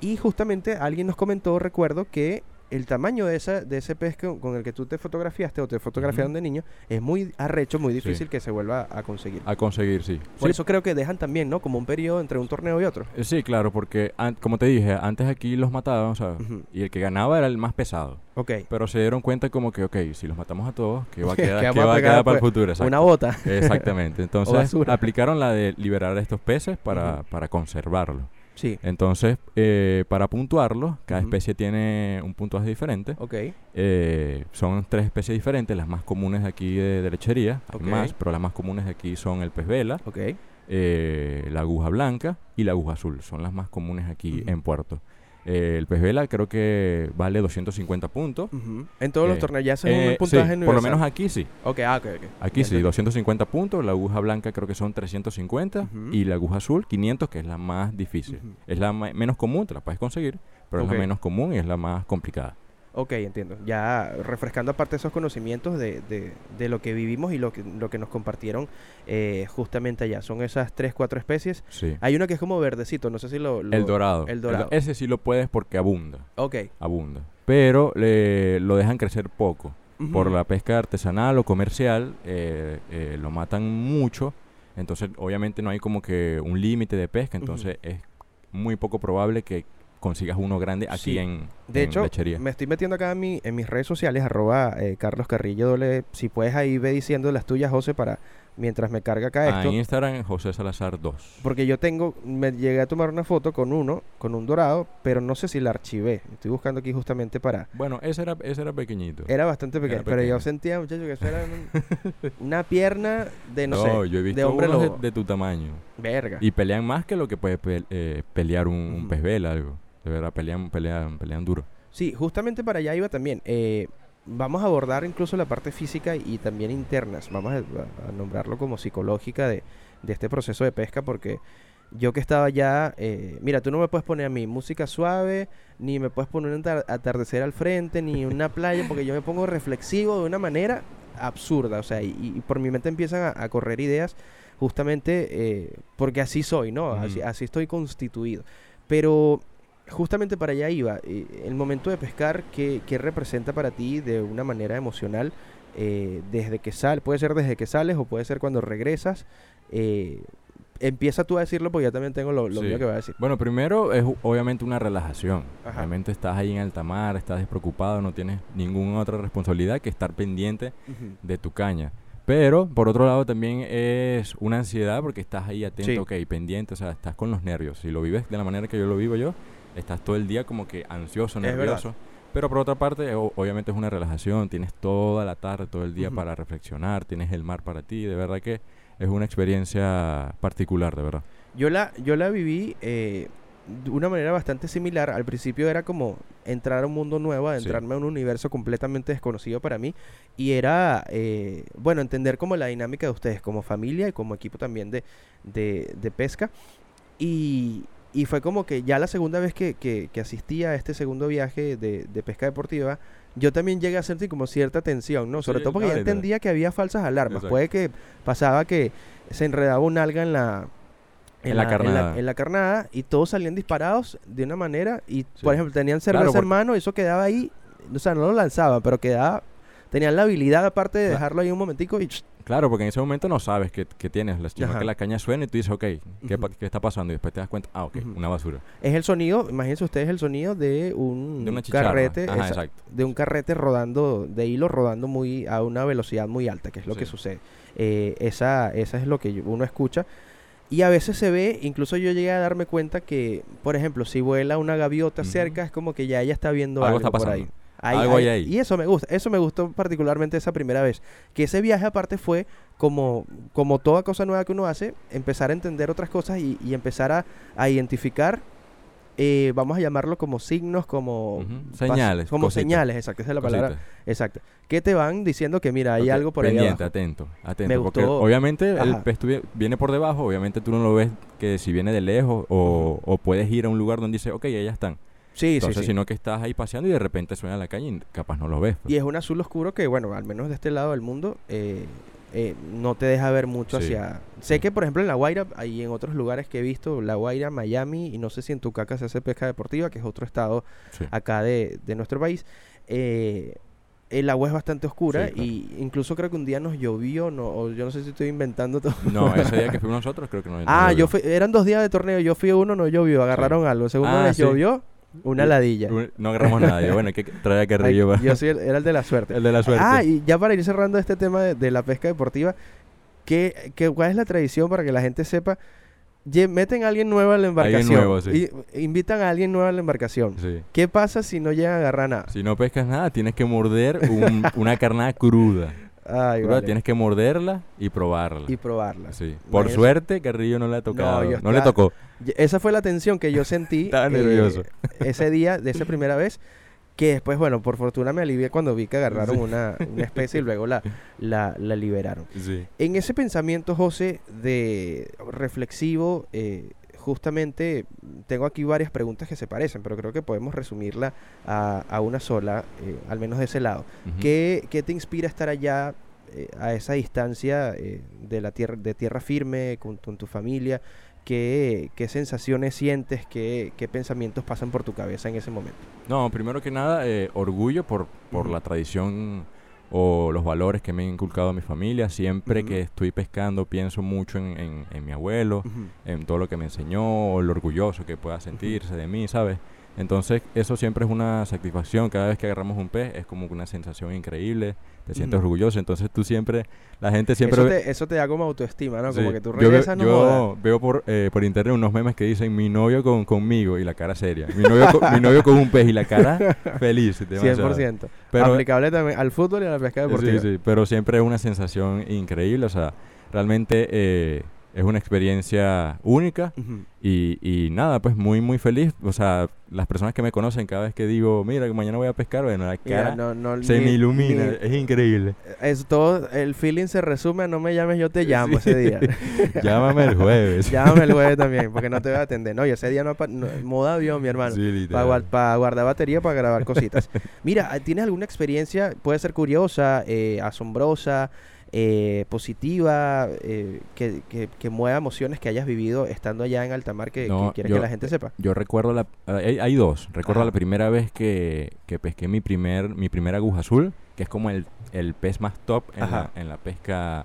y justamente alguien nos comentó, recuerdo, que el tamaño de, esa, de ese pez con el que tú te fotografiaste o te fotografiaron de niño es muy arrecho, muy Sí. difícil que se vuelva a conseguir. A conseguir, sí. Por Sí, eso creo que dejan también, ¿no? Como un periodo entre un torneo y otro. eh, Sí, claro, porque como te dije, antes aquí los mataban, o sea, y el que ganaba era el más pesado. Ok. Pero se dieron cuenta como que, ok, si los matamos a todos, ¿qué va a ¿Qué quedar, qué va a quedar para el después? futuro? Exacto. Una bota. Exactamente. Entonces aplicaron la de liberar a estos peces para, para conservarlos. Sí. Entonces, eh, para puntuarlos, cada especie tiene un puntaje diferente. Ok. Eh, son tres especies diferentes, las más comunes de aquí de, de lechería, hay Ok. más, pero las más comunes de aquí son el pez vela, eh, la aguja blanca y la aguja azul. Son las más comunes aquí en Puerto. Eh, el pez vela creo que vale 250 puntos. En todos los Eh, torneos ya es Eh, un puntaje sí, por lo menos aquí sí. Ok, ah, ok, ok. Aquí Ya sí, entendí. 250 puntos. La aguja blanca creo que son 350. Ujú. Y la aguja azul, 500, que es la más difícil. Es la menos común, te la puedes conseguir, pero es la menos común y es la más complicada. Ok, entiendo. Ya refrescando aparte esos conocimientos de, de, de lo que vivimos y lo que, lo que nos compartieron eh, justamente allá. Son esas tres, cuatro especies. Sí. Hay uno que es como verdecito, no sé si lo... lo- el dorado. el dorado. ese sí lo puedes porque abunda. Ok. Abunda. Pero le- lo dejan crecer poco. Por la pesca artesanal o comercial, eh, eh, lo matan mucho. Entonces, obviamente, no hay como que un límite de pesca. Entonces, es muy poco probable que consigas uno grande aquí Sí. en, De en hecho, lechería. me estoy metiendo acá en, mi- en mis redes sociales, arroba eh, Carlos Carrillo doble. Si puedes ahí ve diciendo las tuyas, José, para mientras me carga acá Ah, esto. en Instagram, José Salazar 2. Porque yo tengo, me llegué a tomar una foto con uno, con un dorado, pero no sé si la archivé. Estoy buscando aquí justamente para... Bueno, ese era, ese era pequeñito. Era bastante pequeño, Era pero yo sentía, muchachos, que eso era un- una pierna de, no, sé, yo he visto de hombre unos de, tu tamaño. Verga. Y pelean más que lo que puede pe- eh, pelear un, un Ujú. pez vela, algo. De verdad, pelean, pelean, pelean duro. Sí, justamente para allá iba también. Eh, vamos a abordar incluso la parte física y también internas. Vamos a, nombrarlo como psicológica de, de este proceso de pesca porque yo que estaba allá, eh, mira, tú no me puedes poner a mí música suave, ni me puedes poner un atar- atardecer al frente, ni una playa, porque yo me pongo reflexivo de una manera absurda. O sea, y, y por mi mente empiezan a, a correr ideas justamente eh, porque así soy, ¿no? Así, así estoy constituido. Pero justamente para allá iba. eh, el momento de pescar, ¿qué, qué representa para ti de una manera emocional? eh, desde que sales, puede ser desde que sales o puede ser cuando regresas. eh, empieza tú a decirlo porque yo también tengo lo, lo Sí. mío que voy a decir. Bueno, primero es obviamente una relajación. Ajá. Obviamente estás ahí en alta mar, estás despreocupado, no tienes ninguna otra responsabilidad que estar pendiente Ujú. de tu caña. Pero, por otro lado, también es una ansiedad porque estás ahí atento, Sí. ok, pendiente, o sea, estás con los nervios. Si lo vives de la manera que yo lo vivo yo, estás todo el día como que ansioso, nervioso. Pero por otra parte, obviamente es una relajación, tienes toda la tarde, todo el día para reflexionar, tienes el mar para ti, de verdad que es una experiencia particular, de verdad. Yo la, yo la viví eh, de una manera bastante similar. Al principio era como entrar a un mundo nuevo, adentrarme a un universo completamente desconocido para mí. Y era, eh, bueno, entender como la dinámica de ustedes como familia y como equipo también de, de, de pesca. Y, y fue como que ya la segunda vez que, que, que asistí a este segundo viaje de, de pesca deportiva, yo también llegué a sentir como cierta tensión, ¿no? Sobre Sí, todo porque ya entendía que había falsas alarmas. Exacto. Puede que pasaba que se enredaba un alga en la... En la carnada. en la carnada y todos salían disparados de una manera y por ejemplo tenían Claro, cerveza en mano y eso quedaba ahí o sea no lo lanzaban pero quedaba tenían la habilidad aparte de dejarlo ahí un momentico y ch, Claro, porque en ese momento no sabes qué, qué tienes, la- Ajá. que la caña suena y tú dices, ok, ¿qué, pa- Ujú. qué está pasando? Y después te das cuenta, ah, ok, una basura. es el sonido imagínense ustedes el sonido de un De carrete Ajá, esa- exacto. de un carrete rodando de hilo rodando muy a una velocidad muy alta que es lo que sucede Eh, esa esa es lo que uno escucha y a veces se ve, incluso yo llegué a darme cuenta que, por ejemplo, si vuela una gaviota cerca, es como que ya ella está viendo Algo algo, está por pasando. ahí. Ahí- Algo hay ahí- ahí. Y eso me gusta, eso me gustó particularmente esa primera vez. Que ese viaje aparte fue como, como toda cosa nueva que uno hace, empezar a entender otras cosas y, y empezar a, a identificar, eh, vamos a llamarlo como signos, como... Señales, Como señales, exacto, esa es la palabra. Exacto. Que te van diciendo que mira, hay algo por ahí Pendiente, abajo. atento, atento. Me porque gustó- obviamente el pez viene por debajo, obviamente tú no lo ves que si viene de lejos o, o puedes ir a un lugar donde dice, ok, allá están. Sí, Entonces, sí, sí. sino que estás ahí paseando y de repente suena la calle y capaz no lo ves. pues. Y es un azul oscuro que, bueno, al menos de este lado del mundo, eh, eh, no te deja ver mucho Sí. hacia... Sé que, por ejemplo, en La Guaira, y en otros lugares que he visto, La Guaira, Miami, y no sé si en Tucaca se hace pesca deportiva, que es otro estado acá de, de nuestro país, eh, el agua es bastante oscura claro. y incluso creo que un día nos llovió, no, o yo no sé si estoy inventando todo. No, ese día que fuimos nosotros creo que no. no ah, llovió. yo fui, eran dos días de torneo, yo fui a uno, no llovió, agarraron algo. Segundo Ah, les llovió, una ladilla. No agarramos nada. Yo, bueno, hay que traer a Ay, Carrillo para- yo soy el, era el de la suerte. el de la suerte. Ah, y ya para ir cerrando este tema de, de la pesca deportiva, ¿qué, qué, ¿cuál es la tradición para que la gente sepa? Meten a alguien nuevo a la Alguien embarcación. nuevo, sí. y, invitan a alguien nuevo a la embarcación. Sí. ¿Qué pasa si no llegan a agarrar nada? Si no pescas nada, tienes que morder un- una carnada cruda. Ay, vale. Tienes que morderla y probarla. Y probarla. Sí. Por suerte, Carrillo no le ha tocado. yo No, le tocó. Esa fue la tensión que yo sentí Estaba eh, nervioso. ese día, de esa primera vez, que después, bueno, por fortuna me alivié cuando vi que agarraron una, una especie y luego la, la, la liberaron. Sí. En ese pensamiento, José, de reflexivo, eh, justamente tengo aquí varias preguntas que se parecen, pero creo que podemos resumirla a, a una sola, eh, al menos de ese lado. ¿Qué, qué te inspira estar allá eh, a esa distancia eh, de la tierra, de tierra firme con, con tu familia? ¿Qué, qué sensaciones sientes? Qué, ¿Qué pensamientos pasan por tu cabeza en ese momento? No, primero que nada, orgullo por, por la tradición o los valores que me han inculcado a mi familia. Siempre que estoy pescando pienso mucho en, en- en mi abuelo, en todo lo que me enseñó, lo orgulloso que pueda sentirse de mí, ¿sabes? Entonces, eso siempre es una satisfacción. Cada vez que agarramos un pez es como una sensación increíble. Te sientes orgulloso. Entonces, tú siempre, la gente siempre Eso te, eso te da como autoestima, ¿no? Como que tú Yo regresas, no yo veo por, eh, por internet unos memes que dicen mi novio con, conmigo y la cara seria. Mi novio, con, mi novio con un pez y la cara feliz. demasiado. 100%. Pero, Aplicable también al fútbol y a la pesca deportiva. sí, sí, pero siempre es una sensación increíble. O sea, realmente eh, es una experiencia única. Y, y nada, pues muy, muy feliz. O sea, las personas que me conocen, cada vez que digo, mira, que mañana voy a pescar, bueno, la cara no- no, se ni- me ilumina. ni- es increíble. es todo, el feeling se resume a no me llames, yo te llamo Sí. ese día. Llámame el jueves. Llámame el jueves también, porque no te voy a atender. No, yo ese día no, no moda avión, mi hermano. Sí, Para literal. guardar batería para grabar cositas. Mira, ¿tienes alguna experiencia? Puede ser curiosa, eh, asombrosa, eh, positiva, eh, que, que, que mueva emociones que hayas vivido estando allá en alta mar que, que No, quieres yo- que la gente sepa. Yo recuerdo la... Hay, hay dos. Recuerdo Ajá. la primera vez que, que pesqué mi primer, mi primera aguja azul, que es como el, el pez más top en la, en la pesca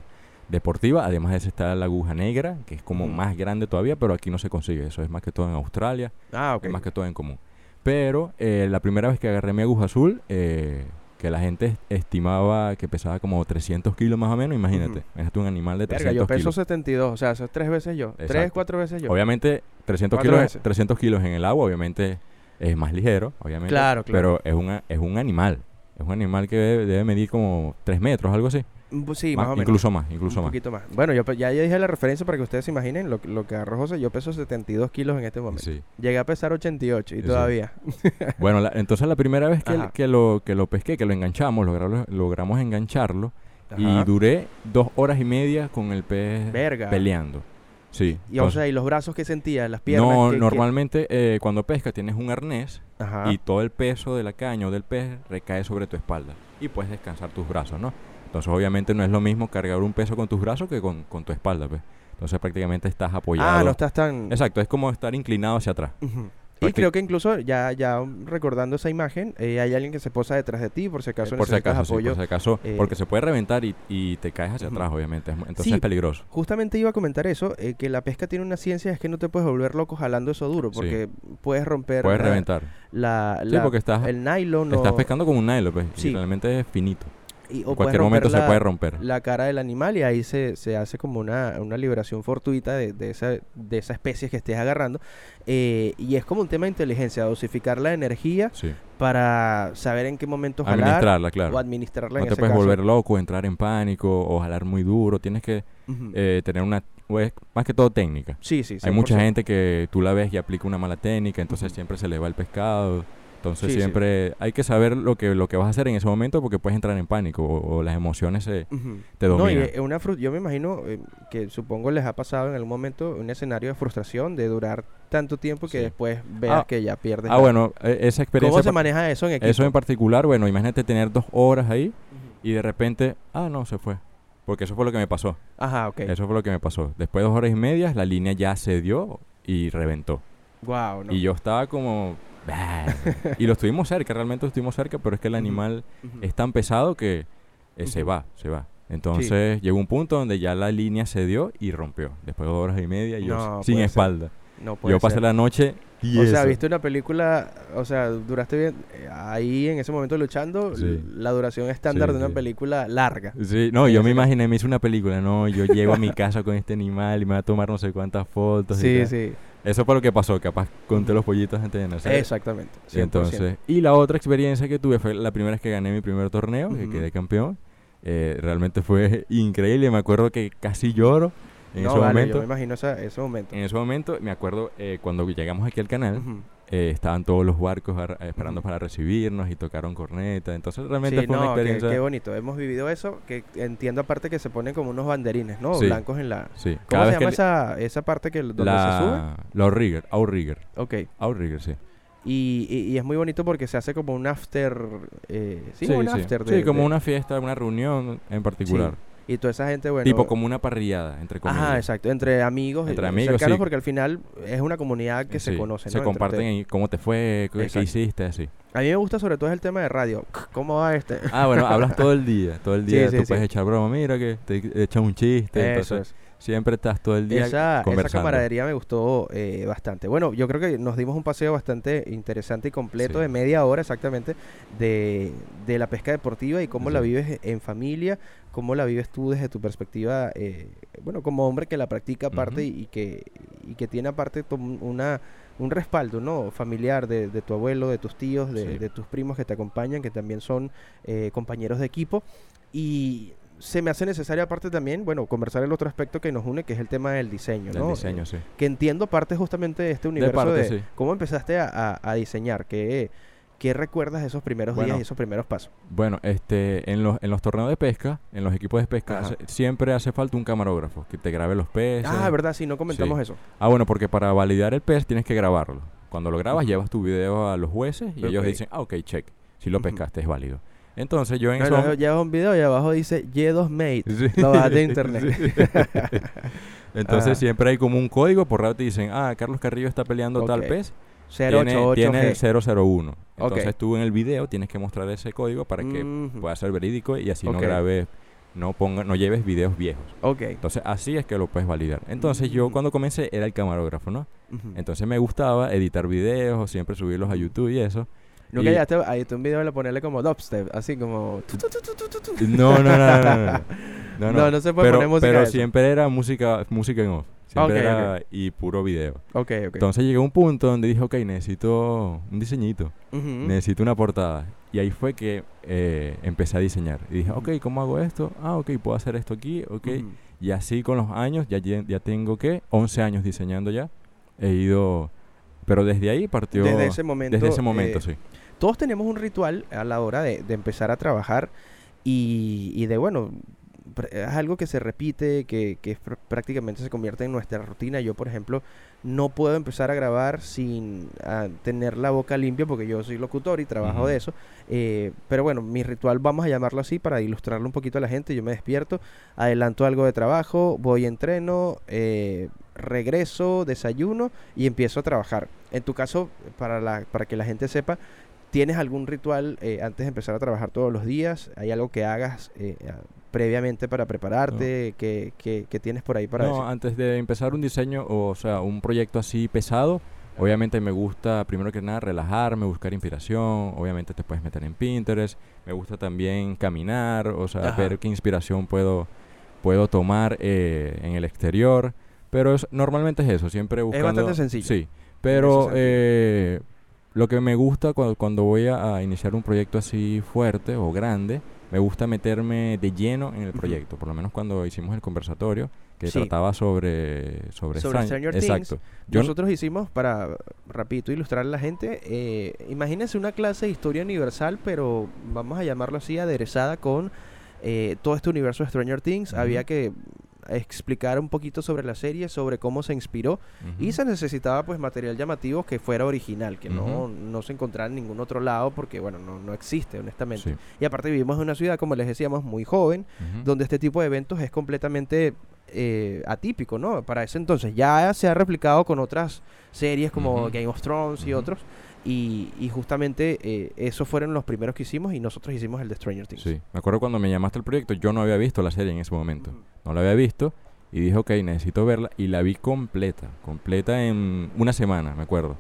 deportiva. Además de ese está la aguja negra, que es como Ujú. más grande todavía, pero aquí no se consigue. Eso es más que todo en Australia, Ah, ok. es más que todo en común. Pero eh, la primera vez que agarré mi aguja azul, eh, que la gente est- estimaba que pesaba como 300 kilos más o menos, imagínate. Ujú. Imagínate un animal de 300 Verga, yo peso kilos. 72, o sea, eso es tres veces yo. Tres, cuatro veces yo. Obviamente, 300 Cuatro kilos, veces. 300 kilos en el agua, obviamente es más ligero, obviamente. Claro, claro. Pero es, una, es un animal. Es un animal que debe, debe medir como 3 metros, algo así. Mm, pues Sí, Más- más, o menos. incluso más, incluso un más. poquito más. Bueno, yo ya, ya dije la referencia para que ustedes se imaginen lo, lo que agarró José. Yo peso 72 kilos en este momento. Sí. Llegué a pesar 88 y Sí. todavía. Bueno, la- entonces la primera vez que, lo, que lo pesqué, que lo enganchamos, logramos, logramos engancharlo. Y duré dos horas y media con el pez Verga. peleando. Sí. Y o sea, y los brazos que sentías, las piernas. no, que- que- normalmente eh, cuando pesca tienes un arnés Ajá. y todo el peso de la caña o del pez recae sobre tu espalda y puedes descansar tus brazos, ¿no? Entonces obviamente no es lo mismo cargar un peso con tus brazos que con, con tu espalda, pues. Entonces prácticamente estás apoyado. Ah, no estás tan. Exacto, es como estar inclinado hacia atrás. Y creo que incluso ya, ya recordando esa imagen, eh, hay alguien que se posa detrás de ti por si acaso Eh, por si necesitas acaso, sí, apoyo. por si acaso, eh, porque se puede reventar y, y te caes hacia atrás, obviamente. Entonces Sí, es peligroso. Justamente iba a comentar eso, eh, que la pesca tiene una ciencia, es que no te puedes volver loco jalando eso duro, Sí. porque puedes romper Puedes la- reventar. la, Sí, porque estás, el nylon estás o, pescando con un nylon, pues. Sí. Y realmente es finito. Y, o En cualquier momento se la- puede romper. la cara del animal y ahí se, se hace como una, una liberación fortuita de, de esa, de esa especie que estés agarrando. Eh, y es como un tema de inteligencia, dosificar la energía Sí. para saber en qué momento jalar Administrarla, claro. o administrarla No en te ese puedes caso. volver loco, entrar en pánico o jalar muy duro. Tienes que Ujú. eh, tener una, pues, más que todo técnica. sí, sí, Hay mucha 100%. gente que tú la ves y aplica una mala técnica, entonces Ujú. siempre se le va el pescado. Entonces Sí, sí. siempre hay que saber lo que, lo que vas a hacer en ese momento porque puedes entrar en pánico o, o las emociones se, te No, y dominan. es una yo me imagino eh, que supongo les ha pasado en algún momento un escenario de frustración de durar tanto tiempo que Sí. después veas Ah, que ya pierdes. ah, la- bueno, e- esa experiencia... ¿Cómo se maneja eso en equipo? eso en particular, bueno, imagínate tener dos horas ahí y de repente, ah, no, se fue. Porque eso fue lo que me pasó. Ajá, ok. Eso fue lo que me pasó. Después de dos horas y media, la línea ya se dio y reventó. Wow, no. Y yo estaba como... Y lo estuvimos cerca, realmente lo estuvimos cerca, pero es que el animal es tan pesado que eh, se va, se va. Entonces llegó un punto donde ya la línea se dio y rompió. Después de dos horas y media, yo No, sin espalda. No Yo pasé ser. la noche y O sea, viste una película, o sea, duraste bien eh, ahí en ese momento luchando, Sí. la duración estándar Sí, de una película larga. Sí, no, yo me imaginé, me hice una película, no, yo llego a mi casa con este animal y me va a tomar no sé cuántas fotos. Sí, sí, Eso fue lo que pasó, capaz conté los pollitos antes de nacer. exactamente. 100%. Entonces, y la otra experiencia que tuve fue la primera vez que gané mi primer torneo, que quedé campeón. Eh, realmente fue increíble, me acuerdo que casi lloro en no, ese vale, momento. yo me imagino esa- ese momento. En ese momento, me acuerdo eh, cuando llegamos aquí al canal. Eh, estaban todos los barcos ar- esperando para recibirnos y tocaron corneta. Entonces, realmente Sí, fue una no, experiencia. qué bonito. Hemos vivido eso, que entiendo aparte que se ponen como unos banderines, ¿no? Sí. Blancos en la... Sí, ¿Cómo se llama le- esa, esa parte que donde se la, la outrigger, outrigger, sube? Ok. outrigger, sí. Y, y, y es muy bonito porque se hace como un after... Eh, sí, sí, un after Sí, de... como de- una fiesta, una reunión en particular. Y toda esa gente, bueno... tipo como una parrillada, entre comillas. Ajá, exacto. Entre amigos. Entre amigos, cercanos sí. porque al final es una comunidad que se Sí, conoce, Se ¿no? Entre comparten ahí cómo te fue, qué, qué hiciste, así. A mí me gusta sobre todo es el tema de radio. ¿Cómo va este? Ah, bueno, hablas todo el día. Todo el día sí, tú puedes echar broma. Mira que te echas un chiste. Eso entonces, es. siempre estás todo el día Esa, esa conversando. camaradería me gustó eh, bastante. Bueno, yo creo que nos dimos un paseo bastante interesante y completo Sí. de media hora exactamente de, de la pesca deportiva y cómo la Sí. vives en familia, cómo la vives tú desde tu perspectiva, eh, bueno, como hombre que la practica aparte y, y que, y que tiene aparte una, un respaldo, ¿no? Familiar de, de tu abuelo, de tus tíos, de, Sí. de tus primos que te acompañan, que también son eh, compañeros de equipo. Y se me hace necesario aparte también, bueno, conversar el otro aspecto que nos une, que es el tema del diseño, Del ¿no? diseño, sí. que entiendo parte justamente de este universo de, parte, sí. cómo empezaste a, a- a diseñar, ¿Qué, ¿Qué recuerdas de esos primeros días y esos primeros pasos? Bueno, este, en, los, en los torneos de pesca, en los equipos de pesca, siempre hace falta un camarógrafo que te grabe los peces. Ah, verdad, sí, no comentamos eso. Ah, bueno, porque para validar el pez tienes que grabarlo. Cuando lo grabas, llevas tu video a los jueces y ellos dicen, ah, ok, check. Si lo pescaste, es válido. Entonces yo en eso... llevas un video y abajo dice, Yedos Mate, lo vas de internet. Entonces siempre hay como un código, por rato te dicen, ah, Carlos Carrillo está peleando tal pez 088 tiene, tiene el 001. Entonces tú en el video tienes que mostrar ese código para que pueda ser verídico y así no grabes, no ponga, no lleves videos viejos. Okay. Entonces así es que lo puedes validar. Entonces yo mm. cuando comencé era el camarógrafo, ¿no? Entonces me gustaba editar videos, o siempre subirlos a YouTube y eso. No que ya te, ahí un video de ponerle como dubstep, así como... No, no, no. no. no. No, No, no se puede pero, poner música Pero siempre era música, música en off. Siempre era y puro video. Ok, ok. Entonces llegué a un punto donde dije, ok, necesito un diseñito, necesito una portada. Y ahí fue que eh, empecé a diseñar. Y dije, ok, ¿cómo hago esto? Ah, ok, puedo hacer esto aquí, ok. Ujú. Y así con los años, ya, ya tengo, ¿qué? 11 años diseñando ya. He ido... Pero desde ahí partió... Desde ese momento. desde ese momento, eh, sí. todos tenemos un ritual a la hora de, de empezar a trabajar y, y de, bueno, es algo que se repite, que, que pr- prácticamente se convierte en nuestra rutina. Yo, por ejemplo, no puedo empezar a grabar sin ah, tener la boca limpia porque yo soy locutor y trabajo de eso. Eh, pero bueno, mi ritual, vamos a llamarlo así para ilustrarlo un poquito a la gente. Yo me despierto, adelanto algo de trabajo, voy entreno, eh, regreso, desayuno y empiezo a trabajar. En tu caso, para, la, para que la gente sepa, ¿tienes algún ritual eh, antes de empezar a trabajar todos los días? ¿Hay algo que hagas eh, previamente para prepararte? ¿Qué, qué- qué tienes por ahí para no, decir? antes de empezar un diseño, o, sea, un proyecto así pesado, obviamente me gusta, primero que nada, relajarme, buscar inspiración. Obviamente te puedes meter en Pinterest. Me gusta también caminar, o sea, Ajá. ver qué inspiración puedo, puedo tomar eh, en el exterior. Pero es- normalmente es eso, siempre buscando... bastante sencillo, Sí, pero lo que me gusta cuando, cuando voy a, a iniciar un proyecto así fuerte o grande, me gusta meterme de lleno en el proyecto. Por lo menos cuando hicimos el conversatorio, que Sí. trataba sobre, sobre, Sobre Stran- Stranger Things. Exacto. Yo, Nosotros hicimos, para rapidito ilustrar a la gente, eh, imagínense una clase de historia universal, pero vamos a llamarlo así, aderezada con eh, todo este universo de Stranger Things. Había que explicar un poquito sobre la serie, sobre cómo se inspiró y se necesitaba pues material llamativo que fuera original, que no, no se encontrara en ningún otro lado porque bueno, no, no existe honestamente. Sí. Y aparte vivimos en una ciudad, como les decíamos, muy joven, donde este tipo de eventos es completamente eh, atípico, ¿no? Para ese entonces ya se ha replicado con otras series como. Game of Thrones y otros. Y, y justamente eh, esos fueron los primeros que hicimos y nosotros hicimos el de Stranger Things. Sí, me acuerdo cuando me llamaste al proyecto, yo no había visto la serie en ese momento. No la había visto y dije, ok, necesito verla. Y la vi completa, completa en una semana, me acuerdo.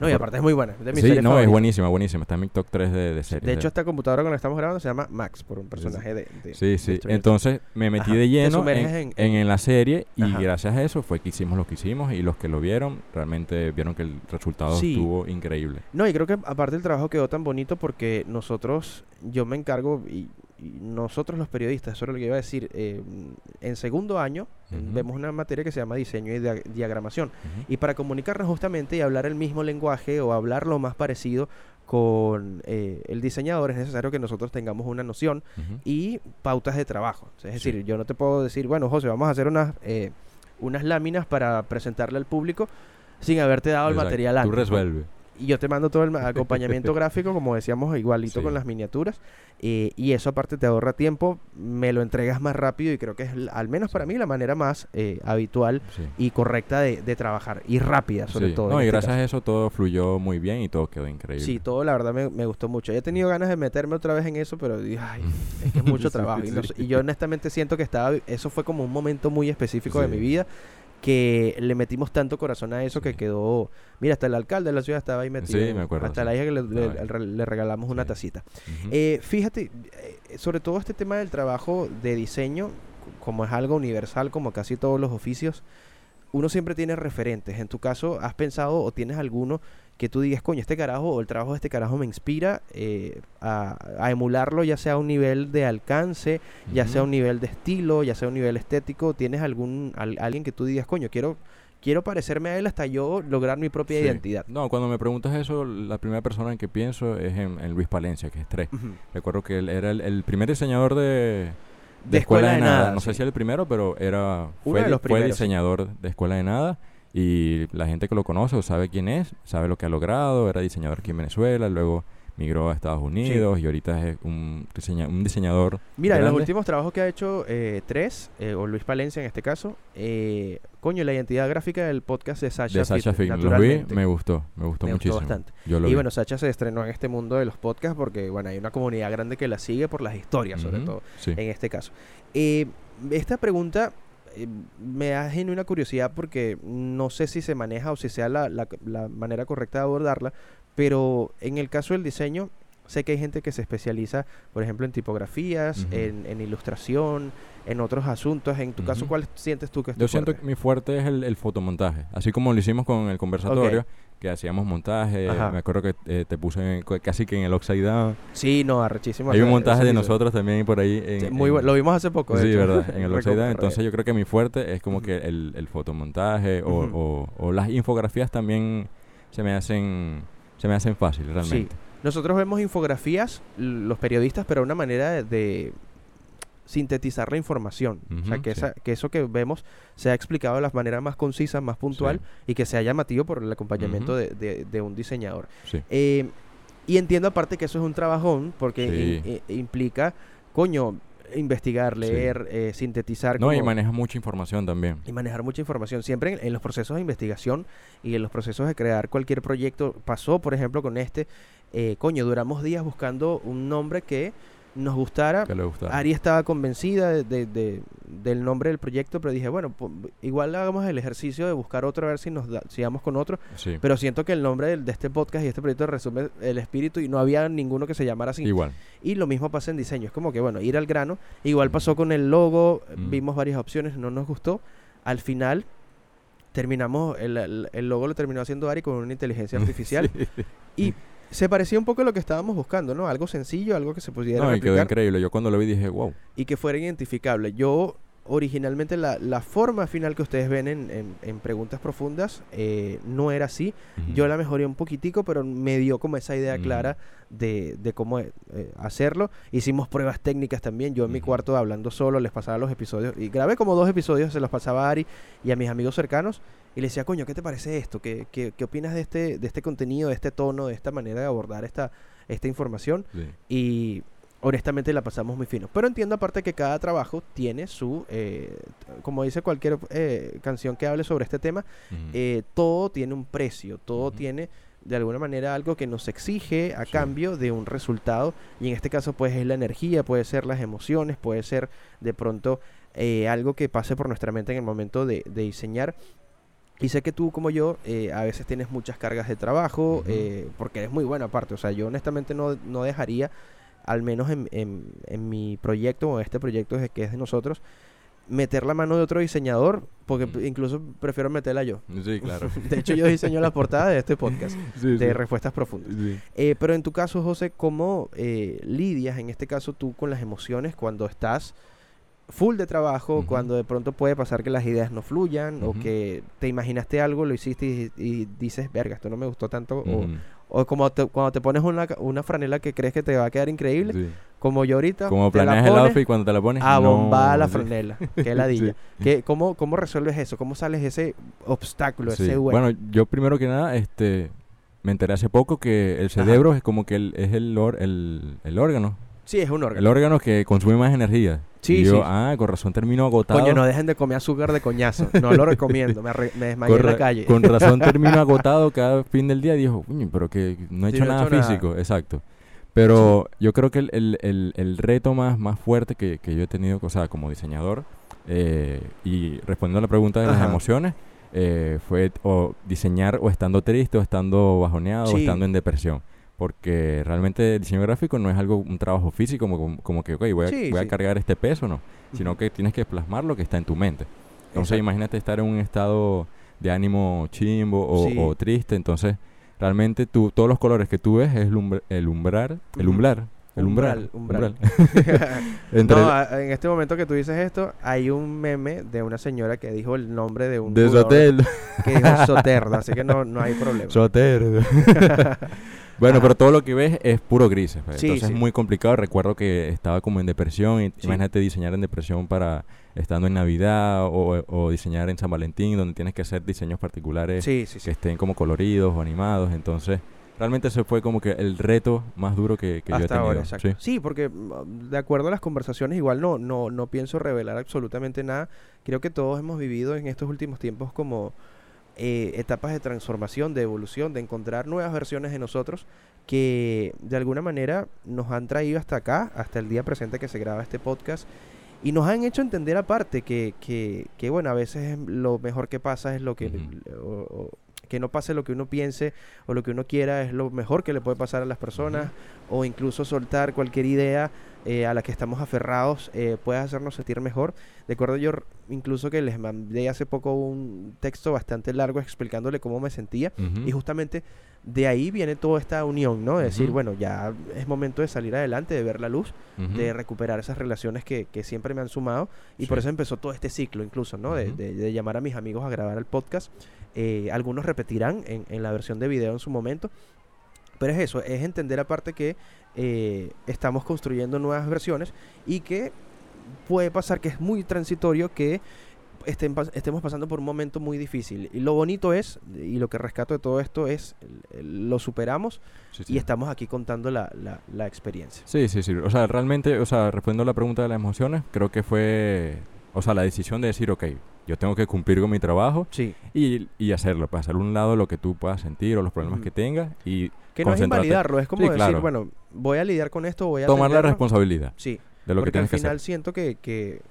No, y aparte es muy buena. es De mis Sí, no, es buenísima, buenísima. Está en mi top 3 de, de series. De hecho, esta computadora con la que estamos grabando se llama Max, por un personaje de, de- Sí, sí. Entonces me metí Ajá, de lleno en, en- en, en la serie y Ajá. gracias a eso fue que hicimos lo que hicimos y los que lo vieron realmente vieron que el resultado Sí. estuvo increíble. No, y creo que aparte el trabajo quedó tan bonito porque nosotros, yo me encargo, y nosotros los periodistas, eso era lo que iba a decir, eh, en segundo año vemos una materia que se llama diseño y dia- diagramación. Y para comunicarnos justamente y hablar el mismo lenguaje o hablar lo más parecido con eh, el diseñador, es necesario que nosotros tengamos una noción y pautas de trabajo. Es Sí. decir, yo no te puedo decir, bueno, José, vamos a hacer unas, eh, unas láminas para presentarle al público sin haberte dado el material Tú antes. ¿no? resuelve. Y yo te mando todo el acompañamiento gráfico, como decíamos, igualito Sí. con las miniaturas. eh, y eso aparte te ahorra tiempo, me lo entregas más rápido y creo que es, al menos para mí, la manera más eh, habitual Sí. y correcta de, de trabajar. Y rápida, sobre Sí. todo. No, y este gracias caso. a eso todo fluyó muy bien y todo quedó increíble. Sí, todo la verdad me, me gustó mucho. He tenido ganas de meterme otra vez en eso, pero dije, ay, es que es mucho trabajo. Y, no y yo honestamente siento que estaba, eso fue como un momento muy específico de mi vida que le metimos tanto corazón a eso que quedó, mira, hasta el alcalde de la ciudad estaba ahí metido. Sí, me acuerdo, Hasta sí. la hija que le, le regalamos una tacita. Eh, fíjate, eh, sobre todo este tema del trabajo de diseño, como es algo universal, como casi todos los oficios, uno siempre tiene referentes. En tu caso, ¿has pensado o tienes alguno que tú digas, coño, este carajo o el trabajo de este carajo me inspira eh, a, a emularlo, ya sea a un nivel de alcance, ya sea a un nivel de estilo, ya sea a un nivel estético? ¿Tienes algún al- alguien que tú digas, coño, quiero, quiero parecerme a él hasta yo lograr mi propia Sí. identidad? No, cuando me preguntas eso, la primera persona en que pienso es en, en Luis Palencia, que es 3. Ujú. Recuerdo que él era el, el primer diseñador de, de, De Escuela, de Nada. No sí. sé si el primero, pero era Uno fue, de di- los fue diseñador de Escuela de Nada. Y la gente que lo conoce o sabe quién es, sabe lo que ha logrado. Era diseñador aquí en Venezuela, luego migró a Estados Unidos y ahorita es un, diseña- un diseñador. Mira, en los últimos trabajos que ha hecho eh, tres, eh, o Luis Palencia en este caso, eh, coño, la identidad gráfica del podcast de Sasha, de Sasha Fit. Lo vi, me gustó, me gustó Me gustó muchísimo. bastante. Yo lo Y vi. bueno, Sacha se estrenó en este mundo de los podcasts porque, bueno, hay una comunidad grande que la sigue por las historias, sobre todo, Sí. en este caso. Eh, esta pregunta me da genuina curiosidad porque no sé si se maneja o si sea la, la- la manera correcta de abordarla, pero en el caso del diseño, sé que hay gente que se especializa, por ejemplo, en tipografías, en, en ilustración, en otros asuntos. En tu caso. ¿cuál sientes tú que es tu Yo siento fuerte? que mi fuerte es el, el fotomontaje. Así como lo hicimos con el conversatorio, que hacíamos montaje. Ajá. Me acuerdo que eh, te puse en- casi que en el Down. Sí, no, arrechísimo. Hay un montaje de nosotros también por ahí. En, Sí, muy en-. Lo vimos hace poco. Sí, hecho. verdad, en el. Recuerdo. Entonces yo creo que mi fuerte es como que el, el fotomontaje o, o- o las infografías también se me hacen se me hacen fácil realmente. Nosotros vemos infografías, los periodistas, pero una manera de sintetizar la información. o sea, que, sí. esa- que eso que vemos sea explicado de la manera más concisa, más puntual y que sea llamativo por el acompañamiento de, de- de un diseñador. Sí. Eh, y entiendo aparte que eso es un trabajón porque in- i- implica, coño, investigar, Sí. leer, eh, sintetizar. No, y maneja mucha información también. y manejar mucha información. Siempre en, en los procesos de investigación y en los procesos de crear cualquier proyecto, pasó por ejemplo con este, eh, coño, duramos días buscando un nombre que nos gustara. Que le. Ari estaba convencida de, de- de- del nombre del proyecto, pero dije, bueno, igual hagamos el ejercicio de buscar otro, a ver si nos da, si vamos con otro. Sí. Pero siento que el nombre de este podcast y este proyecto resume el espíritu y no había ninguno que se llamara así. Igual. Y lo mismo pasa en diseño. Es como que, bueno, ir al grano. Igual pasó con el logo. Mm. Vimos varias opciones, no nos gustó. Al final terminamos, el, el- el logo lo terminó haciendo Ari con una inteligencia artificial Sí. y se parecía un poco a lo que estábamos buscando, ¿no? Algo sencillo, algo que se pudiera No, y quedó increíble. Yo cuando lo vi dije, wow. y que fuera identificable. Yo, originalmente, la, la forma final que ustedes ven en, en- en Preguntas Profundas eh, no era así. Yo la mejoré un poquitico, pero me dio como esa idea clara de, de cómo eh, hacerlo. Hicimos pruebas técnicas también. Yo en mi cuarto hablando solo, les pasaba los episodios. Y grabé como dos episodios, se los pasaba a Ari y a mis amigos cercanos. Y les decía, coño, ¿qué te parece esto? ¿Qué, qué, qué opinas de este, de este contenido, de este tono, de esta manera de abordar esta, esta información? Sí. y honestamente la pasamos muy fino. Pero entiendo aparte que cada trabajo tiene su, eh, como dice cualquier eh, canción que hable sobre este tema, eh, todo tiene un precio, todo tiene de alguna manera algo que nos exige a Sí. cambio de un resultado y en este caso pues es la energía, puede ser las emociones, puede ser de pronto algo que pase por nuestra mente en el momento de, de diseñar. Y sé que tú como yo eh, a veces tienes muchas cargas de trabajo eh, porque eres muy bueno aparte. O sea, yo honestamente no, no dejaría, al menos en, en- en mi proyecto o este proyecto que es de nosotros, meter la mano de otro diseñador porque incluso prefiero meterla yo. Sí, claro. De hecho, yo diseño la portada de este podcast Sí, de sí. Respuestas Profundas. Sí. Eh, pero en tu caso, José, ¿cómo eh, lidias en este caso tú con las emociones cuando estás full de trabajo, cuando de pronto puede pasar que las ideas no fluyan o que te imaginaste algo, lo hiciste y, y dices, verga, esto no me gustó tanto? Ujú. O, como te- cuando te pones una, una franela que crees que te va a quedar increíble, Sí. como yo ahorita. Como la planeas el outfit cuando te la pones. A no, bombar la sí. franela. Qué ladilla. Sí. ¿Qué- cómo, ¿Cómo resuelves eso? ¿Cómo sales ese obstáculo, ese hueco? Bueno, yo primero que nada, este, me enteré hace poco que el cerebro es como que el, es el, or- el, el órgano. Sí, es un órgano. El órgano que consume más energía. Sí, y yo, sí. ah, con razón termino agotado. Coño, no dejen de comer azúcar de coñazo. No lo recomiendo. Me, arre- me desmayé con, en la calle. con razón termino agotado cada fin del día dijo, "Coño, pero que no he Sí, hecho he nada hecho nada". físico. Exacto. Pero yo creo que el, el- el- el reto más, más fuerte que, que yo he tenido, o sea, como diseñador, eh, y respondiendo a la pregunta de las emociones, eh, fue o diseñar o estando triste o estando bajoneado o estando en depresión. Porque realmente el diseño gráfico no es algo, un trabajo físico, como, como que, ok, voy a, Sí, voy a cargar este peso, no. Sino que tienes que plasmar lo que está en tu mente. Entonces, Exacto. imagínate estar en un estado de ánimo chimbo o, Sí. o triste. Entonces, realmente tú, todos los colores que tú ves es el, umbr- el umbrar, el Ujú. El umbral. Umbral, Entre no, en este momento que tú dices esto, hay un meme de una señora que dijo el nombre de un de Sotel. que dijo Soterna, así que no, no hay problema. Soter. bueno, Ajá. pero todo lo que ves es puro grises. pues. Sí, Entonces sí. es muy complicado. Recuerdo que estaba como en depresión. Y Sí. Imagínate diseñar en depresión para estando en Navidad o, o diseñar en San Valentín, donde tienes que hacer diseños particulares que estén como coloridos o animados. Entonces, realmente ese fue como que el reto más duro que, que yo he Hasta tenido. ahora, exacto. Sí. Sí, porque mm, de acuerdo a las conversaciones, igual no, no, no pienso revelar absolutamente nada. Creo que todos hemos vivido en estos últimos tiempos como eh, etapas de transformación, de evolución, de encontrar nuevas versiones de nosotros que de alguna manera nos han traído hasta acá, hasta el día presente que se graba este podcast. Y nos han hecho entender aparte que, que, que, bueno, a veces lo mejor que pasa es lo que... Ujú. o- o- que no pase lo que uno piense o lo que uno quiera es lo mejor que le puede pasar a las personas o incluso soltar cualquier idea eh, a la que estamos aferrados eh, puede hacernos sentir mejor. Recuerdo yo r- incluso que les mandé hace poco un texto bastante largo explicándole cómo me sentía y justamente de ahí viene toda esta unión, ¿no? De decir, bueno, ya es momento de salir adelante, de ver la luz, de recuperar esas relaciones que, que siempre me han sumado y por eso empezó todo este ciclo incluso, ¿no? De- de llamar a mis amigos a grabar el podcast. Eh, algunos repetirán en, en la versión de video en su momento. Pero es eso, es entender aparte que eh, estamos construyendo nuevas versiones y que puede pasar que es muy transitorio que estén estemos pasando por un momento muy difícil. Y lo bonito es, y lo que rescato de todo esto es, lo superamos Sí, sí. y estamos aquí contando la, la- la experiencia. Sí, sí, sí. O sea, realmente, o sea, respondiendo a la pregunta de las emociones, creo que fue, o sea, la decisión de decir, ok, yo tengo que cumplir con mi trabajo Sí. y, y hacerlo, para hacer a un lado lo que tú puedas sentir o los problemas Ujú. que tengas y Que no es invalidarlo, es como Sí, decir, claro. bueno, voy a lidiar con esto, voy a tomar la responsabilidad Sí, de lo que porque al tienes que final hacer. siento que, que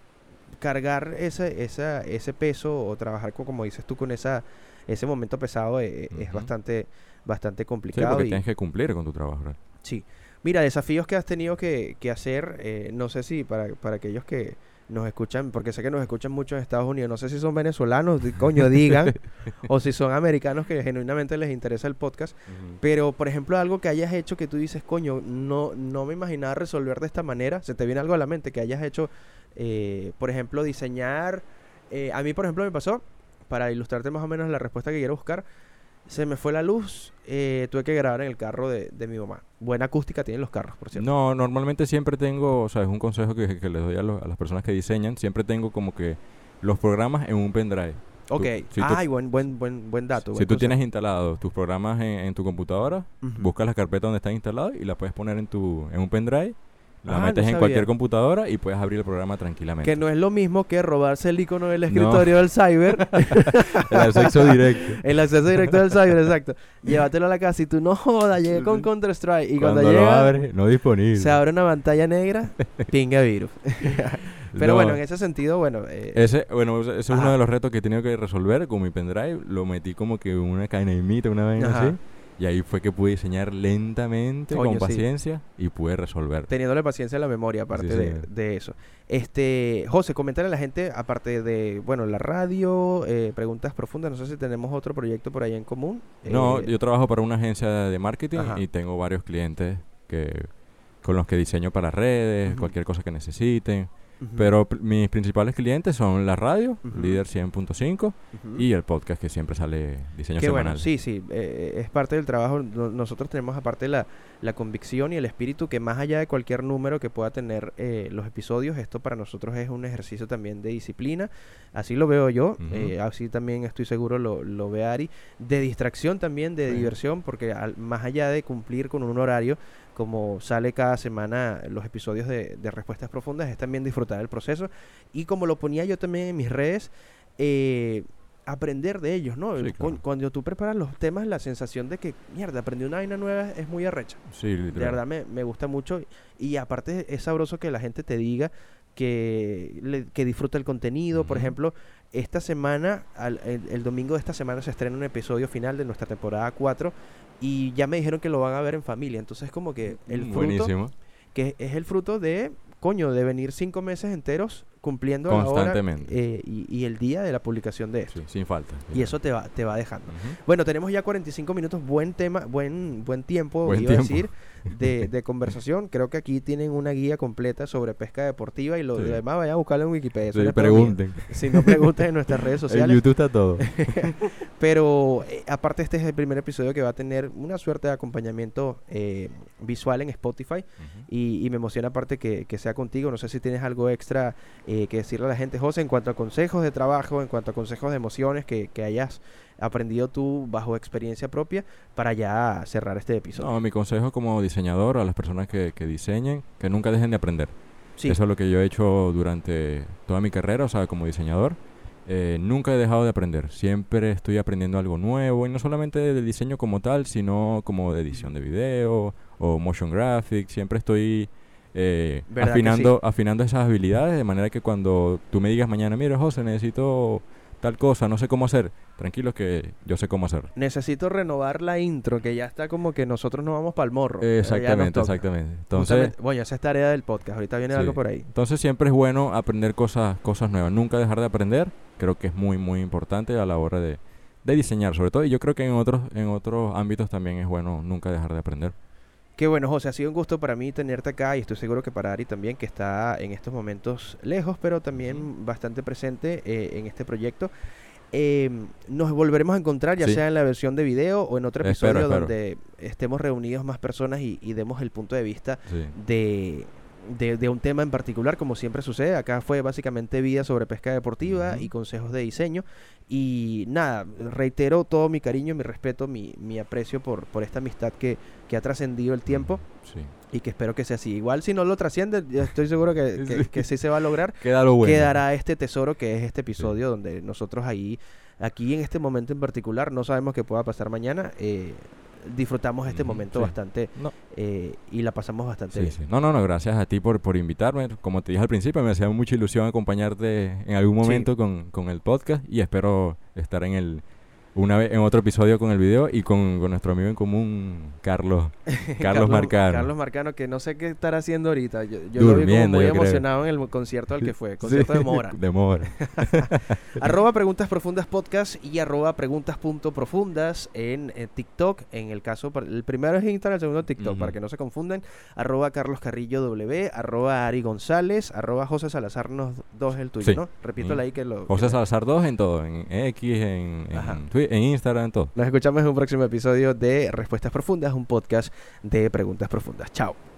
cargar ese, esa, ese peso o trabajar, con, como dices tú, con esa ese momento pesado eh, es Ujú. bastante, bastante Sí, complicado. porque y, tienes que cumplir con tu trabajo. ¿verdad? sí. Mira, desafíos que has tenido que, que hacer, eh, no sé si para, para aquellos que nos escuchan, porque sé que nos escuchan mucho en Estados Unidos, no sé si son venezolanos, coño, digan, o si son americanos que genuinamente les interesa el podcast, pero por ejemplo algo que hayas hecho que tú dices, coño, no, no me imaginaba resolver de esta manera, se te viene algo a la mente que hayas hecho, eh, por ejemplo, diseñar, eh, a mí por ejemplo me pasó, para ilustrarte más o menos la respuesta que quiero buscar, se me fue la luz, eh, tuve que grabar en el carro de, de mi mamá. Buena acústica tienen los carros, por cierto. No, normalmente siempre tengo, o sea, es un consejo que, que les doy a, los- a las personas que diseñan, siempre tengo como que los programas en un pendrive. ok, si tú- ay, buen, buen, buen, buen dato. si buen tú consejo. tienes instalados tus programas en, en tu computadora, Ujú. buscas la carpeta donde están instalados y la puedes poner en tu en un pendrive, la Ah, no metes en cualquier computadora y puedes abrir el programa tranquilamente. Que no es lo mismo que robarse el icono del escritorio del cyber, El acceso directo. el acceso directo del cyber, exacto. Llévatelo a la casa y tú no jodas, llegué con Counter Strike. Y cuando, Cuando lo llega, abres, no disponible. se abre una pantalla negra, pinga virus. Pero No, bueno, en ese sentido, bueno. eh, Ese, bueno, ese es uno de los retos que he tenido que resolver con mi pendrive. Lo metí como que una cadenita, una vaina Ajá. así. Y ahí fue que pude diseñar lentamente, con sí. paciencia, y pude resolver. teniéndole paciencia a la memoria, aparte Sí, de, de eso. Este, José, coméntale a la gente, aparte de, bueno, la radio, eh, preguntas profundas, no sé si tenemos otro proyecto por ahí en común. No, Eh, yo trabajo para una agencia de marketing Ajá. y tengo varios clientes que con los que diseño para redes, cualquier cosa que necesiten. Pero pr- mis principales clientes son la radio, líder 100.5, ujú. y el podcast que siempre sale diseño Qué semanal. bueno, sí, sí, eh, es parte del trabajo. No- Nosotros tenemos aparte la, la convicción y el espíritu que más allá de cualquier número que pueda tener eh, los episodios, esto para nosotros es un ejercicio también de disciplina. Así lo veo yo, eh, así también estoy seguro lo, lo ve Ari. De distracción también, de diversión, porque al- más allá de cumplir con un horario, como sale cada semana los episodios de, de Respuestas Profundas, es también disfrutar del proceso. Y como lo ponía yo también en mis redes, eh, aprender de ellos, ¿no? Sí, El- claro. cu- Cuando tú preparas los temas, la sensación de que, mierda, aprendí una vaina nueva es muy arrecha. Sí, De literal. verdad me, me gusta mucho. Y aparte es sabroso que la gente te diga que, le- que disfruta el contenido. Por ejemplo, esta semana, al- el, el domingo de esta semana se estrena un episodio final de nuestra temporada 4 y ya me dijeron que lo van a ver en familia. Entonces como que el fruto, Buenísimo. que es el fruto de, coño, de venir cinco meses enteros cumpliendo la hora Constantemente. eh, y, y el día de la publicación de esto. Sí, sin falta. Y eso te va, te va dejando. Bueno, tenemos ya 45 minutos, buen tema, buen, buen tiempo, Buen iba a decir, de, de conversación. Creo que aquí tienen una guía completa sobre pesca deportiva y lo, Sí. demás vayan a buscarlo en Wikipedia. Sí, pregunten. Si no, pregunten en nuestras redes En sociales. YouTube está todo. Pero eh, aparte este es el primer episodio que va a tener una suerte de acompañamiento eh, visual en Spotify. Y, y me emociona aparte que, que sea contigo. No sé si tienes algo extra eh, que decirle a la gente, José, en cuanto a consejos de trabajo, en cuanto a consejos de emociones que, que hayas aprendido tú bajo experiencia propia para ya cerrar este episodio. No, mi consejo como diseñador a las personas que, que diseñen, que nunca dejen de aprender. sí, Eso es lo que yo he hecho durante toda mi carrera, o sea, como diseñador. Eh, nunca he dejado de aprender. Siempre estoy aprendiendo algo nuevo, y no solamente de diseño como tal, sino como de edición de video o motion graphics. Siempre estoy eh, ¿Verdad que afinando, afinando esas habilidades de manera que cuando tú me digas mañana, mira, José, necesito tal cosa, no sé cómo hacer, tranquilo que yo sé cómo hacerlo. necesito renovar la intro, que ya está como que nosotros nos vamos para el morro. Exactamente, exactamente. Entonces, Justamente- bueno, esa es tarea del podcast. Ahorita viene Sí. algo por ahí. Entonces siempre es bueno aprender cosas, cosas nuevas, nunca dejar de aprender, creo que es muy muy importante a la hora de, de diseñar sobre todo y yo creo que en otros, en otros ámbitos también es bueno nunca dejar de aprender. Qué bueno, José, ha sido un gusto para mí tenerte acá y estoy seguro que para Ari también, que está en estos momentos lejos, pero también bastante presente eh, en este proyecto. Eh, nos volveremos a encontrar, ya Sí. sea en la versión de video o en otro episodio espero. donde estemos reunidos más personas y, y demos el punto de vista Sí. de, de, de un tema en particular, como siempre sucede. Acá fue básicamente vida sobre pesca deportiva y consejos de diseño. Y nada, reitero todo mi cariño, mi respeto, mi, mi aprecio por, por esta amistad que, que ha trascendido el tiempo Sí. Y que espero que sea así. Igual si no lo trasciende, yo estoy seguro que, que, Sí. que sí se va a lograr. Queda lo bueno. Quedará este tesoro que es este episodio donde nosotros ahí, aquí en este momento en particular, no sabemos qué pueda pasar mañana. eh, disfrutamos este momento sí. bastante No. eh, y la pasamos bastante Sí, bien. sí. No, no, no, gracias a ti por, por invitarme. Como te dije al principio, me hacía mucha ilusión acompañarte en algún momento con, con el podcast y espero estar en el, una vez en otro episodio con el video y con, con nuestro amigo en común, Carlos, Carlos, Marcano. Carlos Marcano, que no sé qué estará haciendo ahorita. Yo, yo lo vi como muy emocionado en el concierto al que fue, concierto de Mora. de Mora. arroba Preguntas Profundas Podcast y arroba Preguntas Punto Profundas en, TikTok. En el caso, el primero es Instagram, el segundo TikTok, para que no se confundan. Arroba Carlos Carrillo W, arroba Ari González, arroba José Salazar 2 el tuyo, ¿no? Repito mm. ahí que lo... José Salazar 2 en todo, en X, en, en, Twitter, en Instagram, en todo. Nos escuchamos en un próximo episodio de Respuestas Profundas, un podcast de preguntas profundas. Chao.